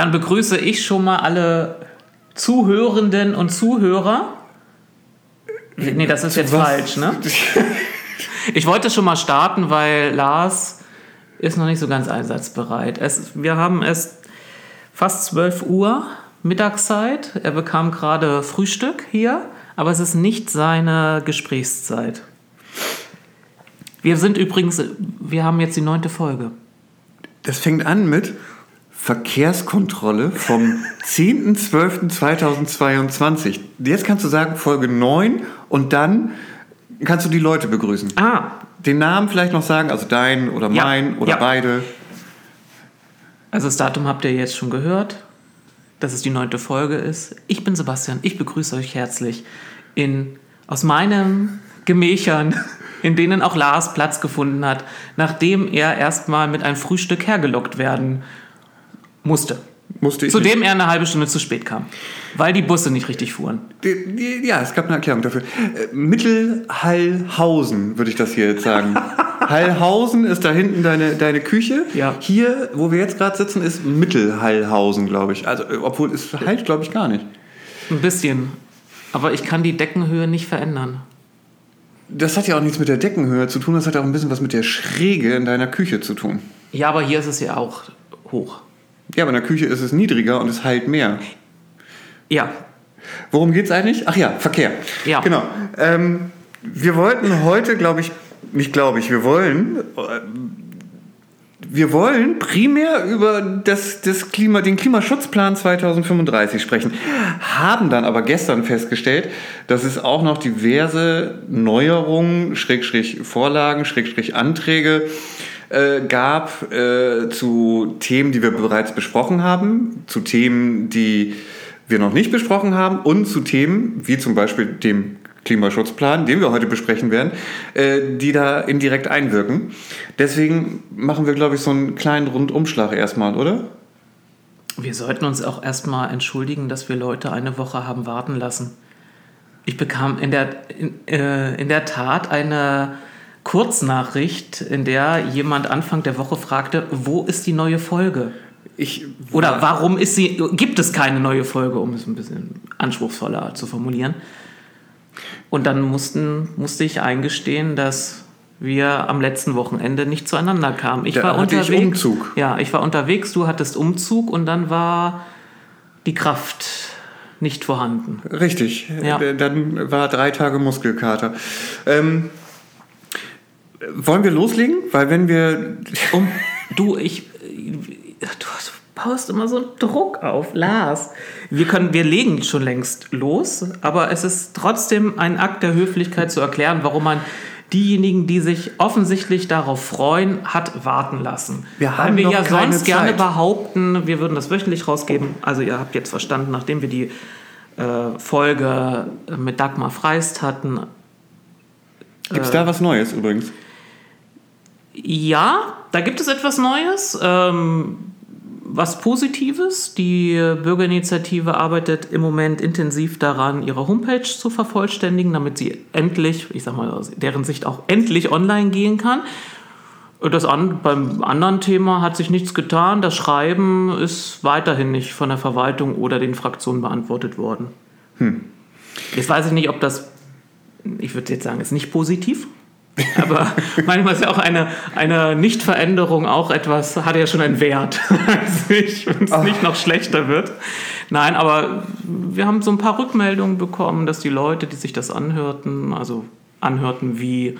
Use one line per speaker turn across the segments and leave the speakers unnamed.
Dann begrüße ich schon mal alle Zuhörenden und Zuhörer. Nee, das ist jetzt
Was?
falsch, ne? Ich wollte schon mal starten, weil Lars ist noch nicht so ganz einsatzbereit. Es, wir haben es fast 12 Uhr Mittagszeit. Er bekam gerade Frühstück hier, aber es ist nicht seine Gesprächszeit. Wir sind übrigens, wir haben jetzt die neunte Folge.
Das fängt an mit Verkehrskontrolle vom 10.12.2022. Jetzt kannst du sagen Folge 9 und dann kannst du die Leute begrüßen.
Ah,
Den Namen vielleicht noch sagen, also dein oder
Ja.
mein oder
Ja.
beide.
also das Datum habt ihr jetzt schon gehört, dass es die neunte Folge ist. Ich bin Sebastian, ich begrüße euch herzlich in, aus meinen Gemächern, in denen auch Lars Platz gefunden hat, nachdem er erstmal mit einem Frühstück hergelockt werden musste.
Musste ich
Zu
nicht.
dem er eine halbe Stunde zu spät kam, weil die Busse nicht richtig fuhren.
Ja, es gab eine Erklärung dafür. Äh, Mittelhallhausen, würde ich das hier jetzt sagen. Hallhausen ist da hinten deine, deine Küche.
Ja.
Hier, wo wir jetzt gerade sitzen, ist Mittelhallhausen, glaube ich. Also, äh, obwohl es halt, glaube ich, gar nicht.
Ein bisschen. Aber ich kann die Deckenhöhe nicht verändern.
Das hat ja auch nichts mit der Deckenhöhe zu tun, das hat auch ein bisschen was mit der Schräge in deiner Küche zu tun.
Ja, aber hier ist es ja auch hoch.
Ja, aber in der Küche ist es niedriger und es halt mehr.
Ja,
Worum geht's eigentlich? Ach ja, Verkehr.
Ja.
Genau. Ähm, wir wollten heute, glaube ich, nicht glaube ich, wir wollen, äh, wir wollen primär über das, das Klima, den Klimaschutzplan 2035 sprechen, haben dann aber gestern festgestellt, dass es auch noch diverse Neuerungen, Schrägstrich Vorlagen, Schrägstrich Anträge äh, gab äh, zu Themen, die wir bereits besprochen haben, zu Themen, die wir noch nicht besprochen haben und zu Themen wie zum Beispiel dem Klimaschutzplan, den wir heute besprechen werden, äh, die da indirekt einwirken. Deswegen machen wir, glaube ich, so einen kleinen Rundumschlag erstmal, oder?
wir sollten uns auch erstmal entschuldigen, dass wir Leute eine Woche haben warten lassen. Ich bekam in der, in, äh, in der Tat eine Kurznachricht, in der jemand Anfang der Woche fragte, wo ist die neue Folge?
Ich
Oder warum ist sie, gibt es keine neue Folge, um es ein bisschen anspruchsvoller zu formulieren. Und dann mussten, musste ich eingestehen, dass wir am letzten Wochenende nicht zueinander kamen. Ich
Da
war
hatte ich
unterwegs.
Umzug.
Ja, ich war unterwegs, du hattest Umzug und dann war die Kraft nicht vorhanden.
Richtig.
Ja.
Dann war drei Tage Muskelkater. Ähm, wollen wir loslegen? Weil wenn wir
Um, du, ich, du baust immer so einen Druck auf, Lars. Wir können, wir legen schon längst los, aber es ist trotzdem ein Akt der Höflichkeit zu erklären, warum man diejenigen, die sich offensichtlich darauf freuen, hat warten lassen.
Wir
Weil
haben
wir
noch
ja sonst gerne
Zeit.
behaupten, wir würden das wöchentlich rausgeben. Also ihr habt jetzt verstanden, nachdem wir die äh, Folge mit Dagmar Freist hatten,
Gibt es da was Neues übrigens?
Ja, da gibt es etwas Neues, ähm, was Positives. Die Bürgerinitiative arbeitet im Moment intensiv daran, ihre Homepage zu vervollständigen, damit sie endlich, ich sag mal aus deren Sicht auch endlich online gehen kann. Das an, beim anderen Thema hat sich nichts getan. Das Schreiben ist weiterhin nicht von der Verwaltung oder den Fraktionen beantwortet worden. Jetzt weiß ich nicht, ob das, ich würde jetzt sagen, ist nicht positiv. Aber manchmal ist ja auch eine, eine Nichtveränderung auch etwas, hat ja schon einen Wert, wenn es nicht noch schlechter wird. Nein, aber wir haben so ein paar Rückmeldungen bekommen, dass die Leute, die sich das anhörten, also anhörten, wie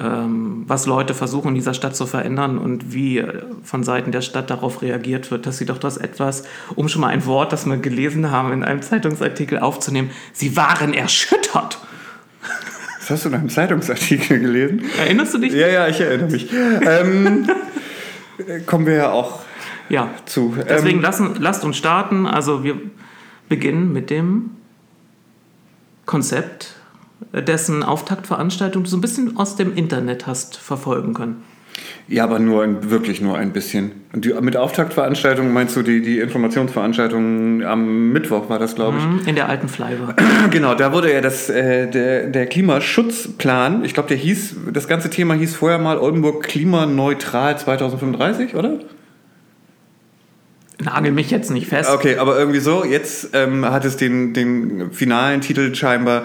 ähm, was Leute versuchen in dieser Stadt zu verändern und wie von Seiten der Stadt darauf reagiert wird, dass sie doch das etwas, um schon mal ein Wort, das wir gelesen haben, in einem Zeitungsartikel aufzunehmen, sie waren erschüttert.
Das hast du in einem Zeitungsartikel gelesen?
Erinnerst du dich?
Ja, ja, ich erinnere mich. ähm, äh, kommen wir ja auch
Ja.
zu.
Deswegen
Ähm,
lassen, lasst uns starten. Also wir beginnen mit dem Konzept, dessen Auftaktveranstaltung du so ein bisschen aus dem Internet hast verfolgen können.
Ja, aber nur ein, wirklich nur ein bisschen. Und die, mit Auftaktveranstaltungen meinst du die, die Informationsveranstaltung am Mittwoch war das, glaube ich.
In der alten Fleiber.
Genau, da wurde ja das, äh, der, der Klimaschutzplan, ich glaube, der hieß, das ganze Thema hieß vorher mal Oldenburg klimaneutral 2035, oder?
Nagel mich jetzt nicht fest.
Okay, aber irgendwie so. Jetzt ähm, hat es den, den finalen Titel scheinbar.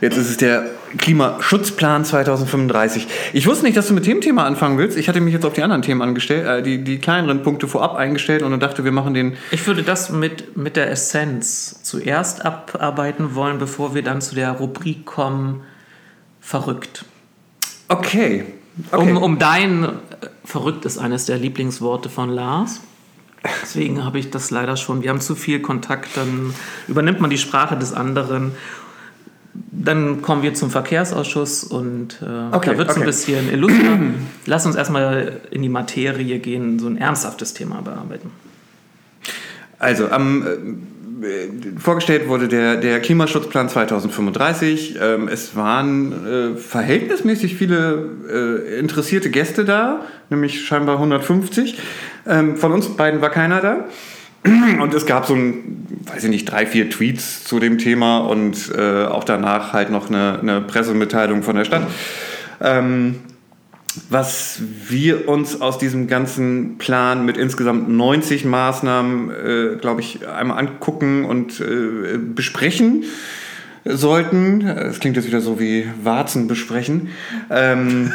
Jetzt ist es der Klimaschutzplan 2035. Ich wusste nicht, dass du mit dem Thema anfangen willst. Ich hatte mich jetzt auf die anderen Themen angestellt, äh, die, die kleineren Punkte vorab eingestellt und dann dachte, wir machen den.
Ich würde das mit, mit der Essenz zuerst abarbeiten wollen, bevor wir dann zu der Rubrik kommen. Verrückt.
Okay. okay.
Um, um dein Verrückt ist eines der Lieblingsworte von Lars. Deswegen habe ich das leider schon. Wir haben zu viel Kontakt, dann übernimmt man die Sprache des anderen. Dann kommen wir zum Verkehrsausschuss und äh, okay, da wird es okay. ein bisschen illustrer. Lass uns erstmal in die Materie gehen, so ein ernsthaftes Thema bearbeiten.
Also am äh, vorgestellt wurde der, der Klimaschutzplan 2035. Ähm, es waren äh, verhältnismäßig viele äh, interessierte Gäste da, nämlich scheinbar 150. Ähm, von uns beiden war keiner da. Und es gab so ein, weiß ich nicht, drei, vier Tweets zu dem Thema und äh, auch danach halt noch eine, eine Pressemitteilung von der Stadt. Ähm, was wir uns aus diesem ganzen Plan mit insgesamt 90 Maßnahmen, äh, glaube ich, einmal angucken und äh, besprechen sollten. Es klingt jetzt wieder so wie Warzen besprechen. Ähm,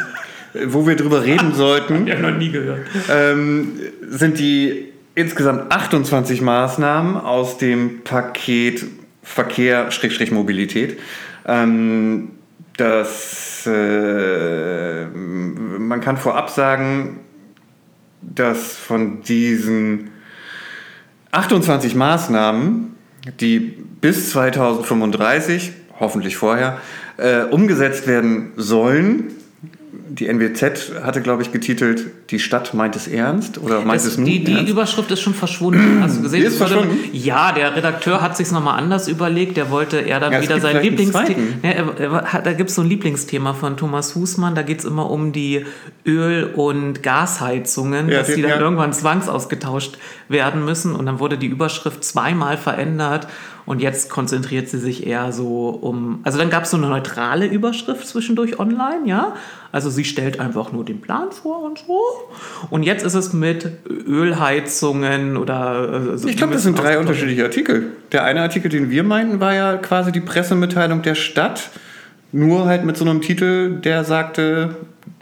wo wir drüber reden sollten.
Ich habe noch nie gehört.
Ähm, sind die insgesamt 28 Maßnahmen aus dem Paket Verkehr-Mobilität. Ähm, das, äh, man kann vorab sagen, dass von diesen 28 Maßnahmen, die bis 2035, hoffentlich vorher, äh, umgesetzt werden sollen, die NWZ hatte, glaube ich, getitelt, die Stadt meint es ernst oder meint
das,
es nun
Die, die? Überschrift ist schon verschwunden. Hast du gesehen?
Die ist verschwunden?
Ja, der Redakteur hat sich nochmal anders überlegt. Der wollte er dann
Ja, es
wieder sein Lieblingsthema. Ja, da gibt es so ein Lieblingsthema von Thomas Husmann. Da geht es immer um die Öl- und Gasheizungen,
Ja,
dass
die-
die dann irgendwann zwangsausgetauscht werden müssen. Und dann wurde die Überschrift zweimal verändert. Und jetzt konzentriert sie sich eher so um. Also dann gab es so eine neutrale Überschrift zwischendurch online, ja. Also sie stellt einfach nur den Plan vor und so. Und jetzt ist es mit Ölheizungen oder. äh,
Ich glaube, das sind drei unterschiedliche Artikel. Der eine Artikel, den wir meinten, war ja quasi die Pressemitteilung der Stadt. Nur halt mit so einem Titel, der sagte,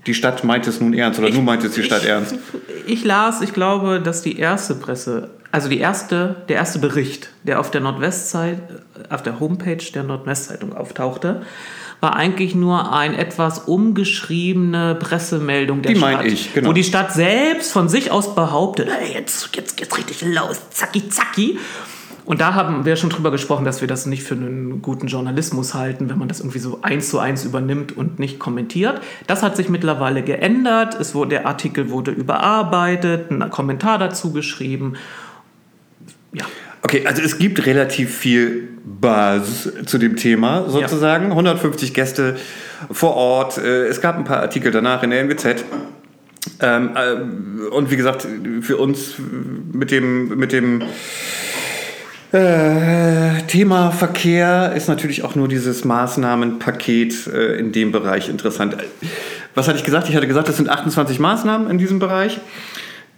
die Stadt meint es nun ernst oder du meintest die Stadt
ich,
ernst.
Ich las, ich glaube, dass die erste Presse, also die erste, der erste Bericht, der auf der Nordwestzeit, auf der Homepage der Nordwestzeitung auftauchte, war eigentlich nur ein etwas umgeschriebene Pressemeldung der
Die
Stadt.
ich, genau.
Wo die Stadt selbst von sich aus behauptet, hey, jetzt, jetzt geht's richtig los, zacki, zacki. Und da haben wir schon drüber gesprochen, dass wir das nicht für einen guten Journalismus halten, wenn man das irgendwie so eins zu eins übernimmt und nicht kommentiert. Das hat sich mittlerweile geändert. Es wurde, der Artikel wurde überarbeitet, ein Kommentar dazu geschrieben. Ja.
Okay, also es gibt relativ viel Buzz zu dem Thema sozusagen. 150 Gäste vor Ort. Äh, Es gab ein paar Artikel danach in der NWZ. Ähm, äh, und wie gesagt, für uns mit dem, mit dem äh, Thema Verkehr ist natürlich auch nur dieses Maßnahmenpaket äh, in dem Bereich interessant. Was hatte ich gesagt? Ich hatte gesagt, es sind 28 Maßnahmen in diesem Bereich.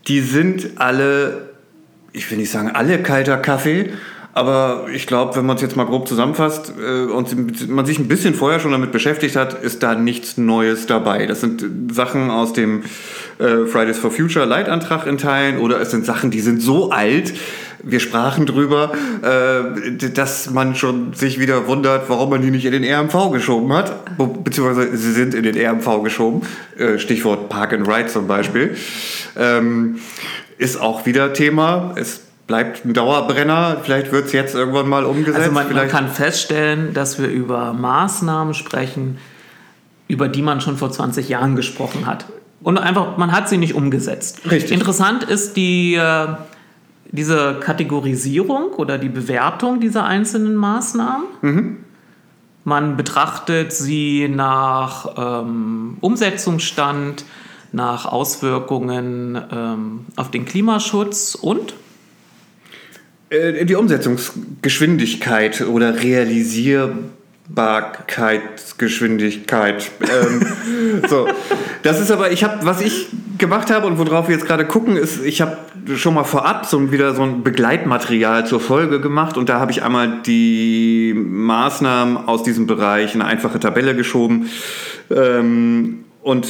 Die sind alle, ich will nicht sagen alle kalter Kaffee, aber ich glaube, wenn man es jetzt mal grob zusammenfasst äh, und man sich ein bisschen vorher schon damit beschäftigt hat, ist da nichts Neues dabei. Das sind Sachen aus dem äh, Fridays for Future Leitantrag in Teilen oder es sind Sachen, die sind so alt, wir sprachen drüber, äh, dass man schon sich wieder wundert, warum man die nicht in den RMV geschoben hat. Beziehungsweise sie sind in den RMV geschoben. Äh, Stichwort Park and Ride zum Beispiel. Ähm, ist auch wieder Thema. Es bleibt ein Dauerbrenner. Vielleicht wird es jetzt irgendwann mal umgesetzt.
Also man, man kann feststellen, dass wir über Maßnahmen sprechen, über die man schon vor 20 Jahren gesprochen hat. Und einfach, man hat sie nicht umgesetzt.
Richtig.
Interessant ist die, äh, diese Kategorisierung oder die Bewertung dieser einzelnen Maßnahmen. Man betrachtet sie nach ähm, Umsetzungsstand, nach Auswirkungen ähm, auf den Klimaschutz und
Äh, die Umsetzungsgeschwindigkeit oder Realisierbarkeitsgeschwindigkeit. ähm, so, das ist aber, ich habe, was ich gemacht habe und worauf wir jetzt gerade gucken, ist, ich habe schon mal vorab so wieder so ein Begleitmaterial zur Folge gemacht und da habe ich einmal die Maßnahmen aus diesem Bereich in eine einfache Tabelle geschoben ähm, und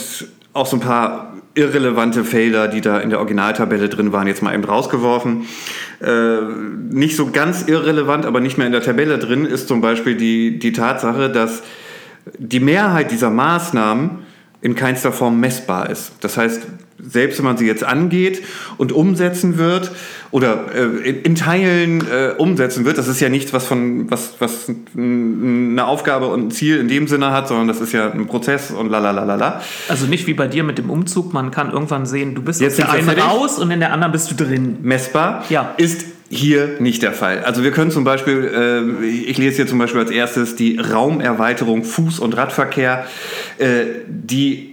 auch so ein paar irrelevante Felder, die da in der Originaltabelle drin waren, jetzt mal eben rausgeworfen. Äh, nicht so ganz irrelevant, aber nicht mehr in der Tabelle drin ist zum Beispiel die, die Tatsache, dass die Mehrheit dieser Maßnahmen in keinster Form messbar ist. Das heißt, selbst wenn man sie jetzt angeht und umsetzen wird oder äh, in, in, Teilen äh, umsetzen wird, das ist ja nichts, was von was, was eine Aufgabe und ein Ziel in dem Sinne hat, sondern das ist ja ein Prozess und lalalala.
Also nicht wie bei dir mit dem Umzug, man kann irgendwann sehen, du bist jetzt aus der einen raus und in der anderen bist du drin.
Messbar ja. ist hier nicht der Fall. Also wir können zum Beispiel, äh, ich lese hier zum Beispiel als erstes die Raumerweiterung Fuß- und Radverkehr, äh, die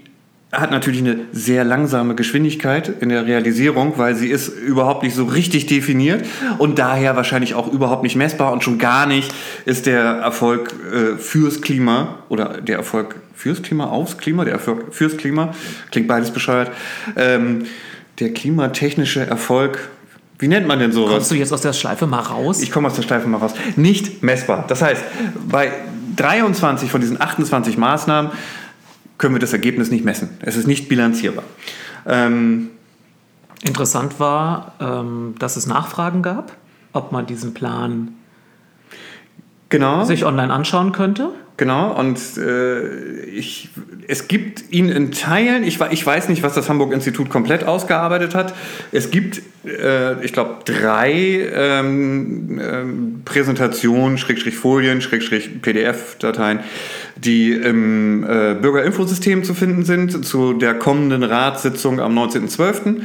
hat natürlich eine sehr langsame Geschwindigkeit in der Realisierung, weil sie ist überhaupt nicht so richtig definiert und daher wahrscheinlich auch überhaupt nicht messbar und schon gar nicht ist der Erfolg äh, fürs Klima oder der Erfolg fürs Klima, aufs Klima, der Erfolg fürs Klima, klingt beides bescheuert, ähm, der klimatechnische Erfolg wie nennt man denn sowas?
Kommst du jetzt aus der Schleife mal raus?
Ich komme aus der Schleife mal raus. Nicht messbar. Das heißt, bei 23 von diesen 28 Maßnahmen können wir das Ergebnis nicht messen. Es ist nicht bilanzierbar. Ähm,
Interessant war, ähm, dass es Nachfragen gab, ob man diesen Plan genau. sich online anschauen könnte.
Genau, und äh, ich, es gibt ihn in Teilen, ich, ich weiß nicht, was das Hamburg-Institut komplett ausgearbeitet hat. Es gibt, äh, ich glaube, drei ähm, ähm, Präsentationen, Schrägstrich Folien, Schrägstrich PDF-Dateien, die im äh, Bürgerinfosystem zu finden sind, zu der kommenden Ratssitzung am 19.12.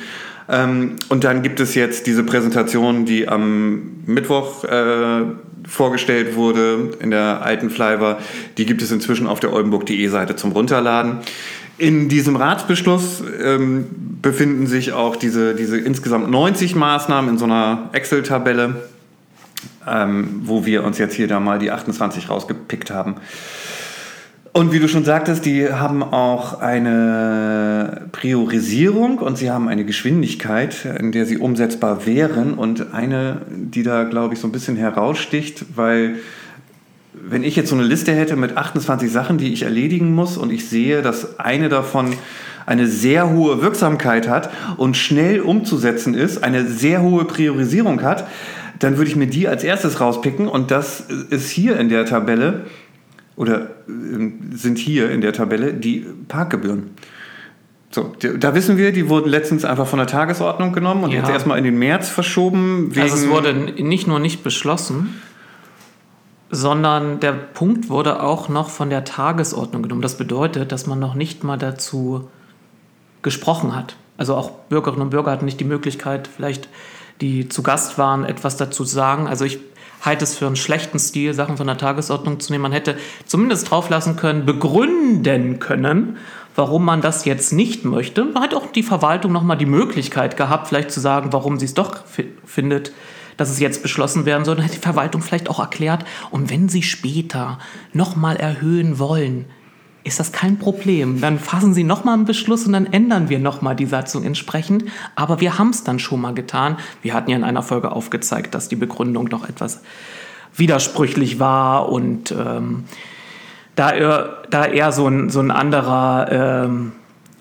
Ähm, und dann gibt es jetzt diese Präsentation, die am Mittwoch äh, vorgestellt wurde in der alten Flyver. Die gibt es inzwischen auf der oldenburg.de Seite zum Runterladen. In diesem Ratsbeschluss ähm, befinden sich auch diese, diese insgesamt 90 Maßnahmen in so einer Excel-Tabelle, ähm, wo wir uns jetzt hier da mal die 28 rausgepickt haben. Und wie du schon sagtest, die haben auch eine Priorisierung und sie haben eine Geschwindigkeit, in der sie umsetzbar wären. Und eine, die da, glaube ich, so ein bisschen heraussticht, weil wenn ich jetzt so eine Liste hätte mit 28 Sachen, die ich erledigen muss und ich sehe, dass eine davon eine sehr hohe Wirksamkeit hat und schnell umzusetzen ist, eine sehr hohe Priorisierung hat, dann würde ich mir die als erstes rauspicken und das ist hier in der Tabelle oder äh, sind hier in der Tabelle die Parkgebühren. So, da wissen wir, die wurden letztens einfach von der Tagesordnung genommen und ja. jetzt erstmal in den März verschoben.
also es wurde nicht nur nicht beschlossen, sondern der Punkt wurde auch noch von der Tagesordnung genommen. Das bedeutet, dass man noch nicht mal dazu gesprochen hat. Also auch Bürgerinnen und Bürger hatten nicht die Möglichkeit, vielleicht die zu Gast waren, etwas dazu zu sagen. Also ich halte es für einen schlechten Stil, Sachen von der Tagesordnung zu nehmen. Man hätte zumindest drauf lassen können, begründen können, warum man das jetzt nicht möchte. Man hat auch die Verwaltung nochmal die Möglichkeit gehabt, vielleicht zu sagen, warum sie es doch findet, dass es jetzt beschlossen werden soll. Dann hätte die Verwaltung vielleicht auch erklärt, und wenn sie später nochmal erhöhen wollen, ist das kein Problem. Dann fassen Sie nochmal einen Beschluss und dann ändern wir nochmal die Satzung entsprechend. Aber wir haben es dann schon mal getan. Wir hatten ja in einer Folge aufgezeigt, dass die Begründung doch etwas widersprüchlich war und ähm, da, er, da eher so ein, so ein anderer ähm,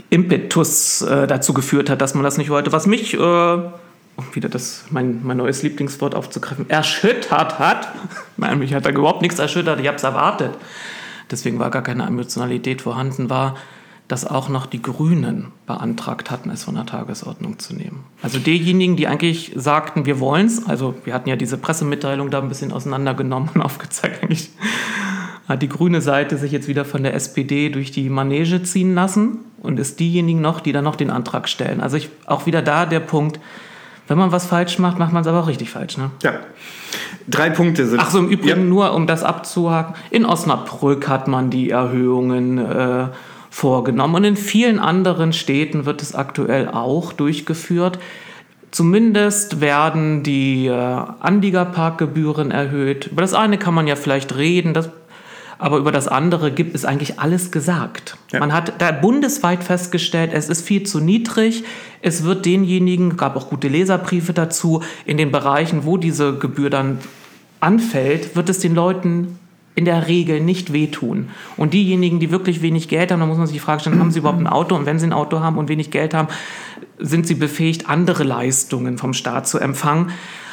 Impetus äh, dazu geführt hat, dass man das nicht wollte. Was mich, äh, um wieder das, mein, mein neues Lieblingswort aufzugreifen, erschüttert hat. Nein, mich hat da überhaupt nichts erschüttert, ich habe es erwartet deswegen war gar keine Emotionalität vorhanden, war, dass auch noch die Grünen beantragt hatten, es von der Tagesordnung zu nehmen. Also diejenigen, die eigentlich sagten, wir wollen es, also wir hatten ja diese Pressemitteilung da ein bisschen auseinandergenommen und aufgezeigt, eigentlich hat die grüne Seite sich jetzt wieder von der SPD durch die Manege ziehen lassen und ist diejenigen noch, die dann noch den Antrag stellen. Also ich, auch wieder da der Punkt, wenn man was falsch macht, macht man es aber auch richtig falsch. Ne?
Ja. Drei Punkte sind.
Ach so, im Übrigen ja. nur, um das abzuhaken. In Osnabrück hat man die Erhöhungen äh, vorgenommen und in vielen anderen Städten wird es aktuell auch durchgeführt. Zumindest werden die äh, Anliegerparkgebühren erhöht. Über das eine kann man ja vielleicht reden. Das aber über das andere gibt es eigentlich alles gesagt.
Ja.
Man hat da bundesweit festgestellt, es ist viel zu niedrig. Es wird denjenigen, gab auch gute Leserbriefe dazu, in den Bereichen, wo diese Gebühr dann anfällt, wird es den Leuten in der Regel nicht wehtun. Und diejenigen, die wirklich wenig Geld haben, da muss man sich die Frage stellen, haben sie überhaupt ein Auto? Und wenn sie ein Auto haben und wenig Geld haben, sind sie befähigt, andere Leistungen vom Staat zu empfangen.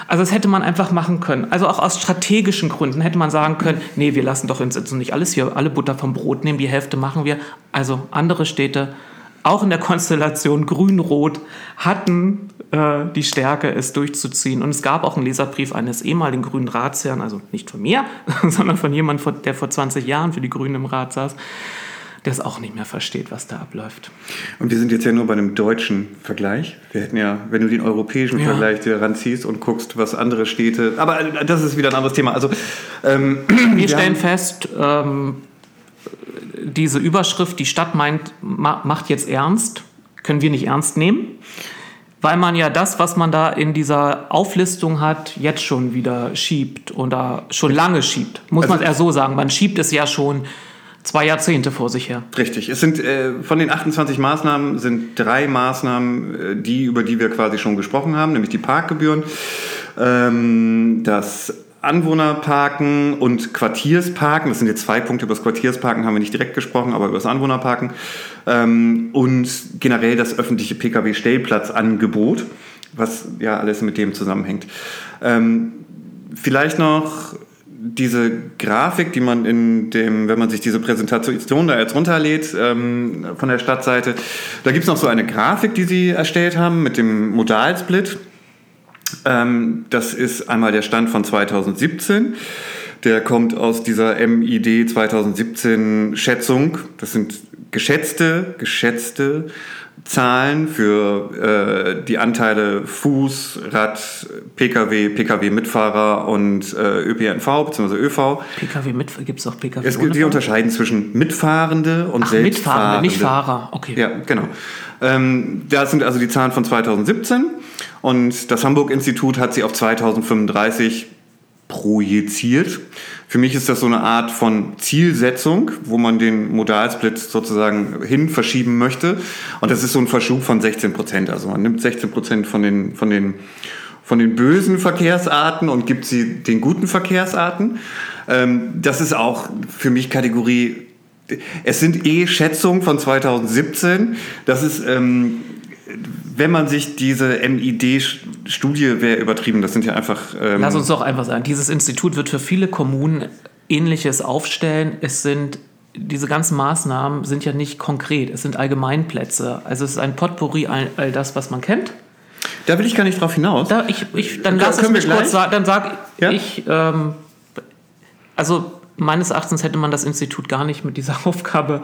Also das hätte man einfach machen können. Also auch aus strategischen Gründen hätte man sagen können, nee, wir lassen doch uns nicht alles hier, alle Butter vom Brot nehmen, die Hälfte machen wir. Also andere Städte, auch in der Konstellation Grün-Rot, hatten äh, die Stärke, es durchzuziehen. Und es gab auch einen Leserbrief eines ehemaligen grünen Ratsherrn, also nicht von mir, sondern von jemandem, der vor 20 Jahren für die Grünen im Rat saß, es auch nicht mehr versteht, was da abläuft.
Und wir sind jetzt ja nur bei einem deutschen Vergleich. Wir hätten ja, wenn du den europäischen
Ja.
Vergleich dir ranziehst und guckst, was andere Städte. Aber äh, das ist wieder ein anderes Thema. Also, ähm,
Wir stellen fest, ähm, diese Überschrift, die Stadt meint, ma macht jetzt ernst, können wir nicht ernst nehmen, weil man ja das, was man da in dieser Auflistung hat, jetzt schon wieder schiebt oder schon lange schiebt. Muss
Also-
man eher so sagen. Man schiebt es ja schon zwei Jahrzehnte vor sich her.
Richtig. Es sind äh, von den 28 Maßnahmen sind drei Maßnahmen, äh, die über die wir quasi schon gesprochen haben, nämlich die Parkgebühren, ähm, das Anwohnerparken und Quartiersparken. Das sind jetzt zwei Punkte. Über das Quartiersparken haben wir nicht direkt gesprochen, aber über das Anwohnerparken ähm, und generell das öffentliche Pkw-Stellplatzangebot, was ja alles mit dem zusammenhängt. Ähm, vielleicht noch diese Grafik, die man in dem, wenn man sich diese Präsentation da jetzt runterlädt ähm, von der Stadtseite, da gibt es noch so eine Grafik, die sie erstellt haben mit dem Modalsplit. Ähm, das ist einmal der Stand von 2017. Der kommt aus dieser MID 2017 Schätzung. Das sind geschätzte, geschätzte Zahlen für äh, die Anteile Fuß, Rad, Pkw, Pkw-Mitfahrer und äh, ÖPNV bzw. ÖV.
PKW mit, gibt es auch PKW
Es gibt, die unterscheiden zwischen Mitfahrende und
Ach. Mitfahrende, nicht Fahrer. Okay.
Ja, genau. Ähm, das sind also die Zahlen von 2017 und das Hamburg-Institut hat sie auf 2035 projiziert. Für mich ist das so eine Art von Zielsetzung, wo man den Modalsplit sozusagen hin verschieben möchte. Und das ist so ein Verschub von 16 Prozent. Also man nimmt 16 Prozent von den, von den von den bösen Verkehrsarten und gibt sie den guten Verkehrsarten. Ähm, das ist auch für mich Kategorie. Es sind eh Schätzungen von 2017. Das ist, ähm, wenn man sich diese MID-Studie wäre übertrieben. Das sind ja einfach. Ähm,
Lass uns doch einfach sagen, dieses Institut wird für viele Kommunen Ähnliches aufstellen. Es sind diese ganzen Maßnahmen sind ja nicht konkret, es sind Allgemeinplätze. Also es ist ein Potpourri all, all das, was man kennt.
da will ich gar nicht drauf hinaus.
Da, ich, ich, dann lass es mich kurz sagen, dann sag
Ja?
ich, ähm, also meines Erachtens hätte man das Institut gar nicht mit dieser Aufgabe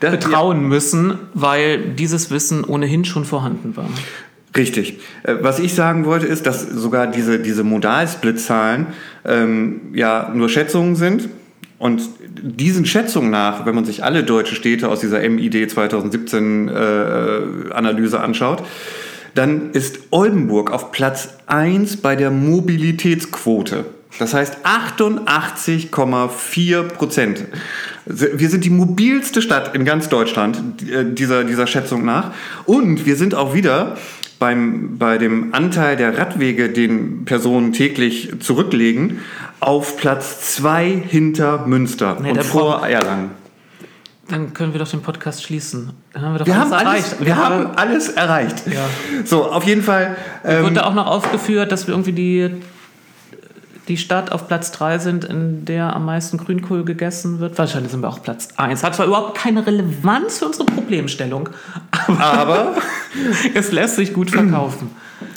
Das-
betrauen müssen, weil dieses Wissen ohnehin schon vorhanden war.
Richtig. Äh, Was ich sagen wollte, ist, dass sogar diese, diese Modalsplit-Zahlen ähm, ja nur Schätzungen sind. Und diesen Schätzungen nach, wenn man sich alle deutsche Städte aus dieser MID 2017 äh, Analyse anschaut, dann ist Oldenburg auf Platz 1 bei der Mobilitätsquote. Das heißt 88,4 Prozent. Wir sind die mobilste Stadt in ganz Deutschland äh, dieser, dieser Schätzung nach. Und wir sind auch wieder beim, bei dem Anteil der Radwege, den Personen täglich zurücklegen, auf Platz 2 hinter Münster
Nee,
und vor Erlangen.
Dann können wir doch den Podcast schließen. Dann haben wir doch
Wir
alles
haben
erreicht.
alles, wir haben alles erreicht.
Ja.
So, auf jeden Fall. Ähm,
Wird da auch noch aufgeführt, dass wir irgendwie die, die Stadt auf Platz 3 sind, in der am meisten Grünkohl gegessen wird? Wahrscheinlich sind wir auch Platz 1. Hat zwar überhaupt keine Relevanz für unsere Problemstellung, aber
aber
es lässt sich gut verkaufen.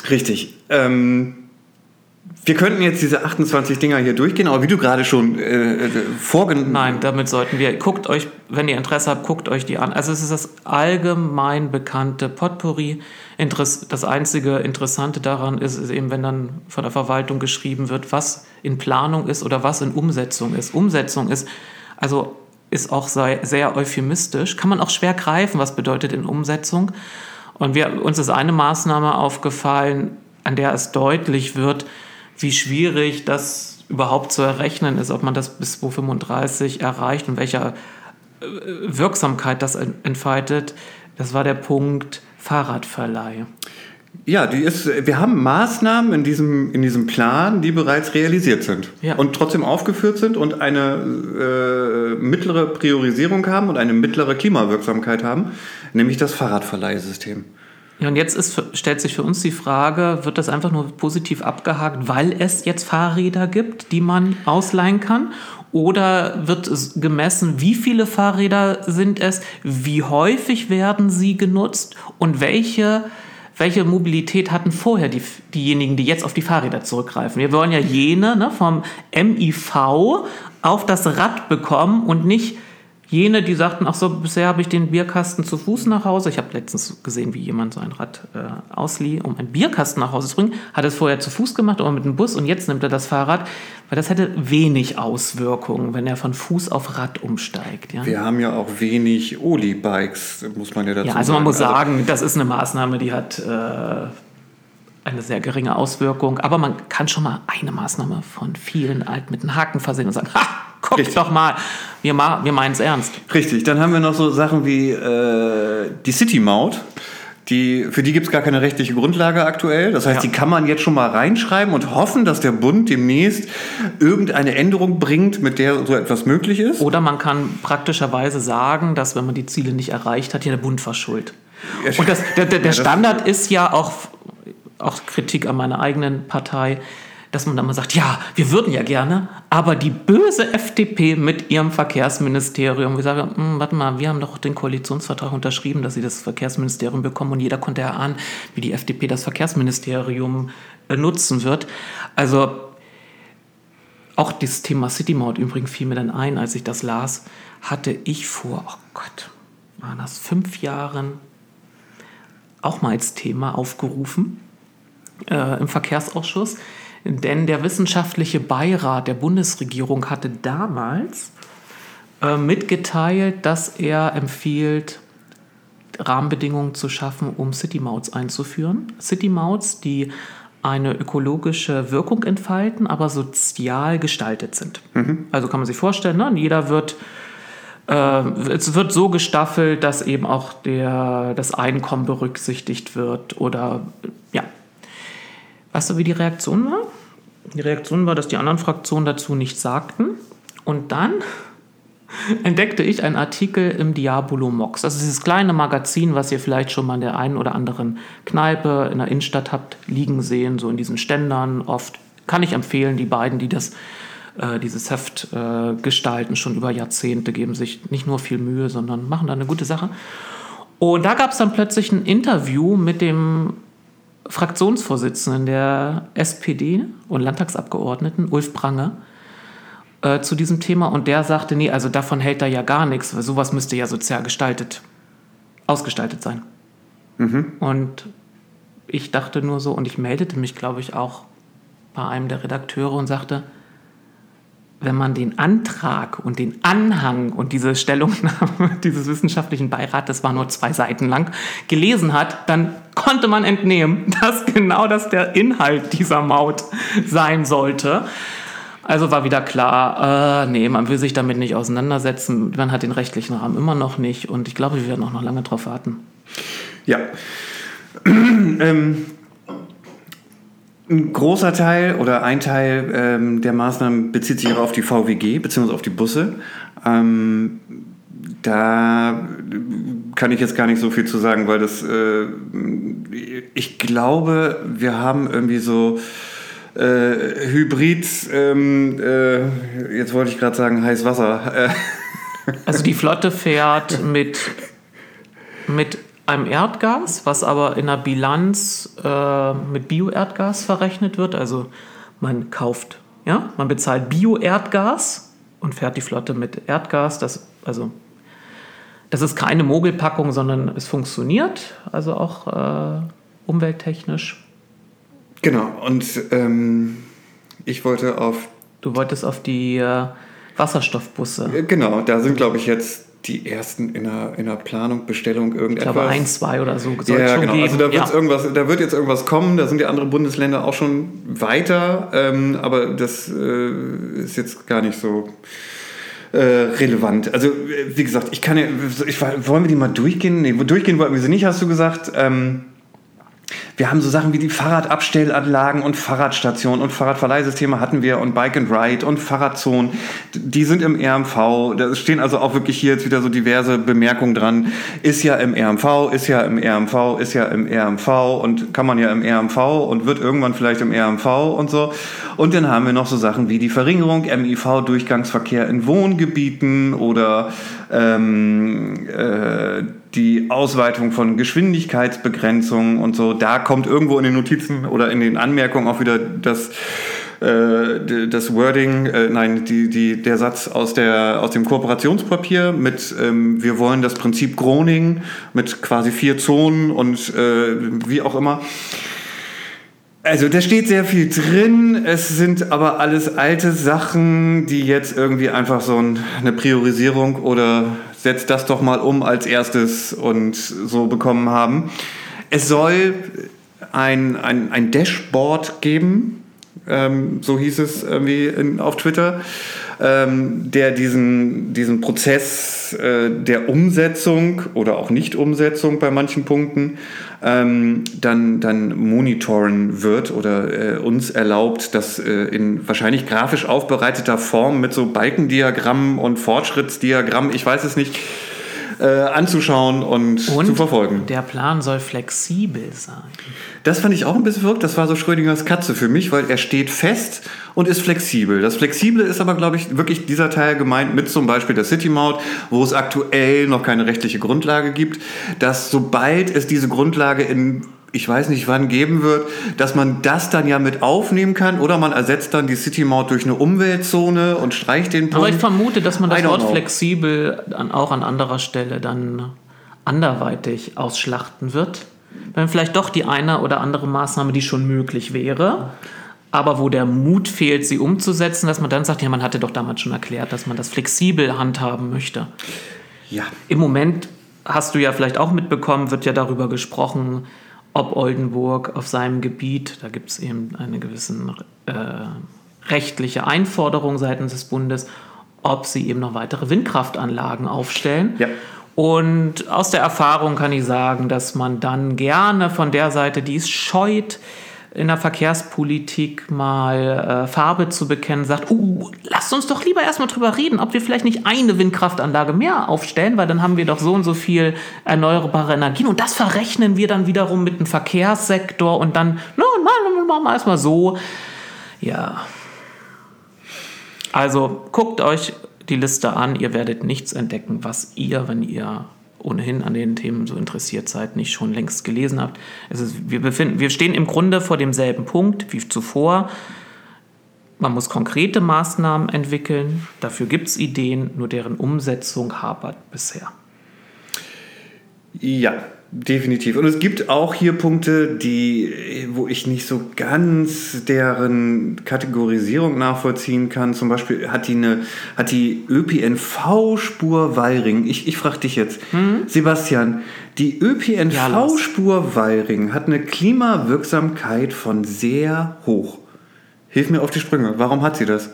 Richtig. Ähm, wir könnten jetzt diese 28 Dinger hier durchgehen, aber wie du gerade schon äh, vorgenommen
Nein, damit sollten wir. Guckt euch, wenn ihr Interesse habt, guckt euch die an. Also es ist das allgemein bekannte Potpourri. Das einzige Interessante daran ist, ist eben, wenn dann von der Verwaltung geschrieben wird, was in Planung ist oder was in Umsetzung ist. Umsetzung ist, also ist auch sehr, sehr euphemistisch. Kann man auch schwer greifen, was bedeutet in Umsetzung. Und wir, uns ist eine Maßnahme aufgefallen, an der es deutlich wird, wie schwierig das überhaupt zu errechnen ist, ob man das bis 2035 erreicht und welcher äh, Wirksamkeit das entfaltet, das war der Punkt Fahrradverleih.
Ja, die ist, wir haben Maßnahmen in diesem, in diesem Plan, die bereits realisiert sind ja. und trotzdem aufgeführt sind und eine äh, mittlere Priorisierung haben und eine mittlere Klimawirksamkeit haben, nämlich das Fahrradverleihsystem.
Ja, und jetzt ist, stellt sich für uns die Frage, wird das einfach nur positiv abgehakt, weil es jetzt Fahrräder gibt, die man ausleihen kann? Oder wird es gemessen, wie viele Fahrräder sind es, wie häufig werden sie genutzt und welche, welche Mobilität hatten vorher die, diejenigen, die jetzt auf die Fahrräder zurückgreifen? Wir wollen ja jene ne, vom MIV auf das Rad bekommen und nicht jene, die sagten, ach so, bisher habe ich den Bierkasten zu Fuß nach Hause. Ich habe letztens gesehen, wie jemand so ein Rad äh, auslieh, um einen Bierkasten nach Hause zu bringen. Hat es vorher zu Fuß gemacht oder mit dem Bus und jetzt nimmt er das Fahrrad, weil das hätte wenig Auswirkungen, wenn er von Fuß auf Rad umsteigt. Ja?
Wir haben ja auch wenig Oli-Bikes, muss man ja dazu sagen.
Ja, also man sagen. muss sagen, das ist eine Maßnahme, die hat... Äh, eine sehr geringe Auswirkung, aber man kann schon mal eine Maßnahme von vielen alt mit einem Haken versehen und sagen, ha, guckt Richtig. doch mal, wir, wir meinen es ernst.
Richtig, dann haben wir noch so Sachen wie äh, die City-Maut. Die, für die gibt es gar keine rechtliche Grundlage aktuell. Das heißt, ja. die kann man jetzt schon mal reinschreiben und hoffen, dass der Bund demnächst irgendeine Änderung bringt, mit der so etwas möglich ist.
Oder man kann praktischerweise sagen, dass wenn man die Ziele nicht erreicht hat, hier der Bund verschuldet. Und das, der, der, der Standard ist ja auch auch Kritik an meiner eigenen Partei, dass man dann mal sagt, ja, wir würden ja gerne, aber die böse FDP mit ihrem Verkehrsministerium, wir sagen, hm, warte mal, wir haben doch den Koalitionsvertrag unterschrieben, dass sie das Verkehrsministerium bekommen und jeder konnte erahnen, wie die FDP das Verkehrsministerium äh, nutzen wird. Also auch das Thema City Maut übrigens fiel mir dann ein, als ich das las, hatte ich vor, oh Gott, waren das fünf Jahren auch mal als Thema aufgerufen äh, im Verkehrsausschuss, denn der wissenschaftliche Beirat der Bundesregierung hatte damals äh, mitgeteilt, dass er empfiehlt, Rahmenbedingungen zu schaffen, um City-Mauts einzuführen. City-Mauts, die eine ökologische Wirkung entfalten, aber sozial gestaltet sind. Mhm. Also kann man sich vorstellen, ne? jeder wird äh, es wird so gestaffelt, dass eben auch der, das Einkommen berücksichtigt wird oder ja, Weißt du, wie die Reaktion war? Die Reaktion war, dass die anderen Fraktionen dazu nichts sagten. Und dann entdeckte ich einen Artikel im Diabolo Mox. Das ist dieses kleine Magazin, was ihr vielleicht schon mal in der einen oder anderen Kneipe in der Innenstadt habt liegen sehen, so in diesen Ständern oft. Kann ich empfehlen, die beiden, die das, äh, dieses Heft äh, gestalten, schon über Jahrzehnte, geben sich nicht nur viel Mühe, sondern machen da eine gute Sache. Und da gab es dann plötzlich ein Interview mit dem Fraktionsvorsitzenden der SPD und Landtagsabgeordneten, Ulf Prange, äh, zu diesem Thema und der sagte, nee, also davon hält er ja gar nichts, weil sowas müsste ja sozial gestaltet, ausgestaltet sein. Mhm. Und ich dachte nur so, und ich meldete mich, glaube ich, auch bei einem der Redakteure und sagte, wenn man den Antrag und den Anhang und diese Stellungnahme dieses wissenschaftlichen Beirats, das war nur zwei Seiten lang, gelesen hat, dann konnte man entnehmen, dass genau das der Inhalt dieser Maut sein sollte. Also war wieder klar, äh, nee, man will sich damit nicht auseinandersetzen. Man hat den rechtlichen Rahmen immer noch nicht und ich glaube, wir werden auch noch lange darauf warten.
Ja. ähm, ein großer Teil oder ein Teil ähm, der Maßnahmen bezieht sich auch auf die VWG bzw. auf die Busse. Ähm, da kann ich jetzt gar nicht so viel zu sagen, weil das, äh, ich glaube, wir haben irgendwie so äh, Hybrid, ähm, äh, jetzt wollte ich gerade sagen Heißwasser.
also die Flotte fährt mit, mit einem Erdgas, was aber in der Bilanz äh, mit Bioerdgas verrechnet wird. Also man kauft, ja, man bezahlt Bio-Erdgas und fährt die Flotte mit Erdgas. Das, also, das ist keine Mogelpackung, sondern es funktioniert, also auch äh, umwelttechnisch.
Genau, und ähm, ich wollte auf.
Du wolltest auf die äh, Wasserstoffbusse.
Genau, da sind, glaube ich, jetzt die ersten in der, in der Planung, Bestellung,
Ich
irgendetwas.
glaube, ein, zwei oder so
Ja, genau.
geben.
Also da, wird's
ja.
irgendwas, da wird jetzt irgendwas kommen. Da sind die anderen Bundesländer auch schon weiter. Ähm, aber das äh, ist jetzt gar nicht so äh, relevant. Also, äh, wie gesagt, ich kann ja. Ich, wollen wir die mal durchgehen? Nee, durchgehen wollten wir sie nicht, hast du gesagt. Ähm, wir haben so Sachen wie die Fahrradabstellanlagen und Fahrradstationen und Fahrradverleihsysteme hatten wir und Bike and Ride und Fahrradzonen. Die sind im RMV. Da stehen also auch wirklich hier jetzt wieder so diverse Bemerkungen dran. Ist ja im RMV, ist ja im RMV, ist ja im RMV und kann man ja im RMV und wird irgendwann vielleicht im RMV und so. Und dann haben wir noch so Sachen wie die Verringerung MIV-Durchgangsverkehr in Wohngebieten oder ähm, äh, die Ausweitung von Geschwindigkeitsbegrenzungen und so. Da kommt irgendwo in den Notizen oder in den Anmerkungen auch wieder das, äh, das Wording, äh, nein, die, die, der Satz aus, der, aus dem Kooperationspapier mit ähm, wir wollen das Prinzip Groning mit quasi vier Zonen und äh, wie auch immer. Also da steht sehr viel drin, es sind aber alles alte Sachen, die jetzt irgendwie einfach so ein, eine Priorisierung oder setzt das doch mal um als erstes und so bekommen haben. Es soll ein, ein, ein Dashboard geben, ähm, so hieß es irgendwie in, auf Twitter, ähm, der diesen, diesen Prozess äh, der Umsetzung oder auch Nicht-Umsetzung bei manchen Punkten ähm, dann, dann monitoren wird oder äh, uns erlaubt, das äh, in wahrscheinlich grafisch aufbereiteter Form mit so Balkendiagrammen und Fortschrittsdiagrammen, ich weiß es nicht, äh, anzuschauen und,
Und
zu verfolgen.
der Plan soll flexibel sein.
Das fand ich auch ein bisschen verrückt. Das war so Schrödingers Katze für mich, weil er steht fest und ist flexibel. Das Flexible ist aber, glaube ich, wirklich dieser Teil gemeint mit zum Beispiel der City Maut, wo es aktuell noch keine rechtliche Grundlage gibt, dass sobald es diese Grundlage in ich weiß nicht, wann geben wird, dass man das dann ja mit aufnehmen kann oder man ersetzt dann die City Maut durch eine Umweltzone und streicht den Punkt.
Aber ich vermute, dass man das Wort
know.
flexibel auch an anderer Stelle dann anderweitig ausschlachten wird. Wenn vielleicht doch die eine oder andere Maßnahme, die schon möglich wäre, aber wo der Mut fehlt, sie umzusetzen, dass man dann sagt, ja, man hatte doch damals schon erklärt, dass man das flexibel handhaben möchte.
ja.
Im Moment hast du ja vielleicht auch mitbekommen, wird ja darüber gesprochen, ob Oldenburg auf seinem Gebiet, da gibt es eben eine gewisse äh, rechtliche Einforderung seitens des Bundes, ob sie eben noch weitere Windkraftanlagen aufstellen.
Ja.
Und aus der Erfahrung kann ich sagen, dass man dann gerne von der Seite, die es scheut, in der Verkehrspolitik mal äh, Farbe zu bekennen, sagt, uh, lasst uns doch lieber erstmal drüber reden, ob wir vielleicht nicht eine Windkraftanlage mehr aufstellen, weil dann haben wir doch so und so viel erneuerbare Energien und das verrechnen wir dann wiederum mit dem Verkehrssektor und dann, na, na, machen wir erstmal so. Ja. Also guckt euch die Liste an, ihr werdet nichts entdecken, was ihr, wenn ihr ohnehin an den Themen so interessiert seid, nicht schon längst gelesen habt. Es ist, wir, befinden, wir stehen im Grunde vor demselben Punkt wie zuvor. Man muss konkrete Maßnahmen entwickeln, dafür gibt es Ideen, nur deren Umsetzung hapert bisher.
Ja, definitiv. Und es gibt auch hier Punkte, die, wo ich nicht so ganz deren Kategorisierung nachvollziehen kann. Zum Beispiel hat die eine, hat die ÖPNV-Spur Weiring. Ich, ich frage dich jetzt, Sebastian, die ÖPNV-Spur Weiring hat eine Klimawirksamkeit von sehr hoch. Hilf mir auf die Sprünge. Warum hat sie das?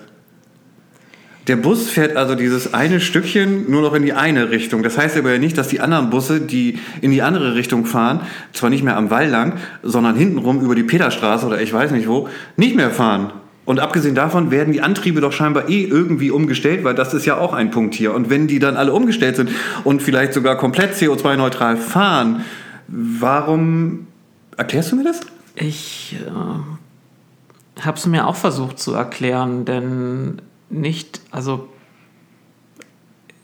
Der Bus fährt also dieses eine Stückchen nur noch in die eine Richtung. Das heißt aber ja nicht, dass die anderen Busse, die in die andere Richtung fahren, zwar nicht mehr am Wall lang, sondern hintenrum über die Peterstraße oder ich weiß nicht wo, nicht mehr fahren. Und abgesehen davon werden die Antriebe doch scheinbar eh irgendwie umgestellt, weil das ist ja auch ein Punkt hier. Und wenn die dann alle umgestellt sind und vielleicht sogar komplett CO2-neutral fahren, warum erklärst du mir das?
Ich äh, habe es mir auch versucht zu erklären, denn nicht, also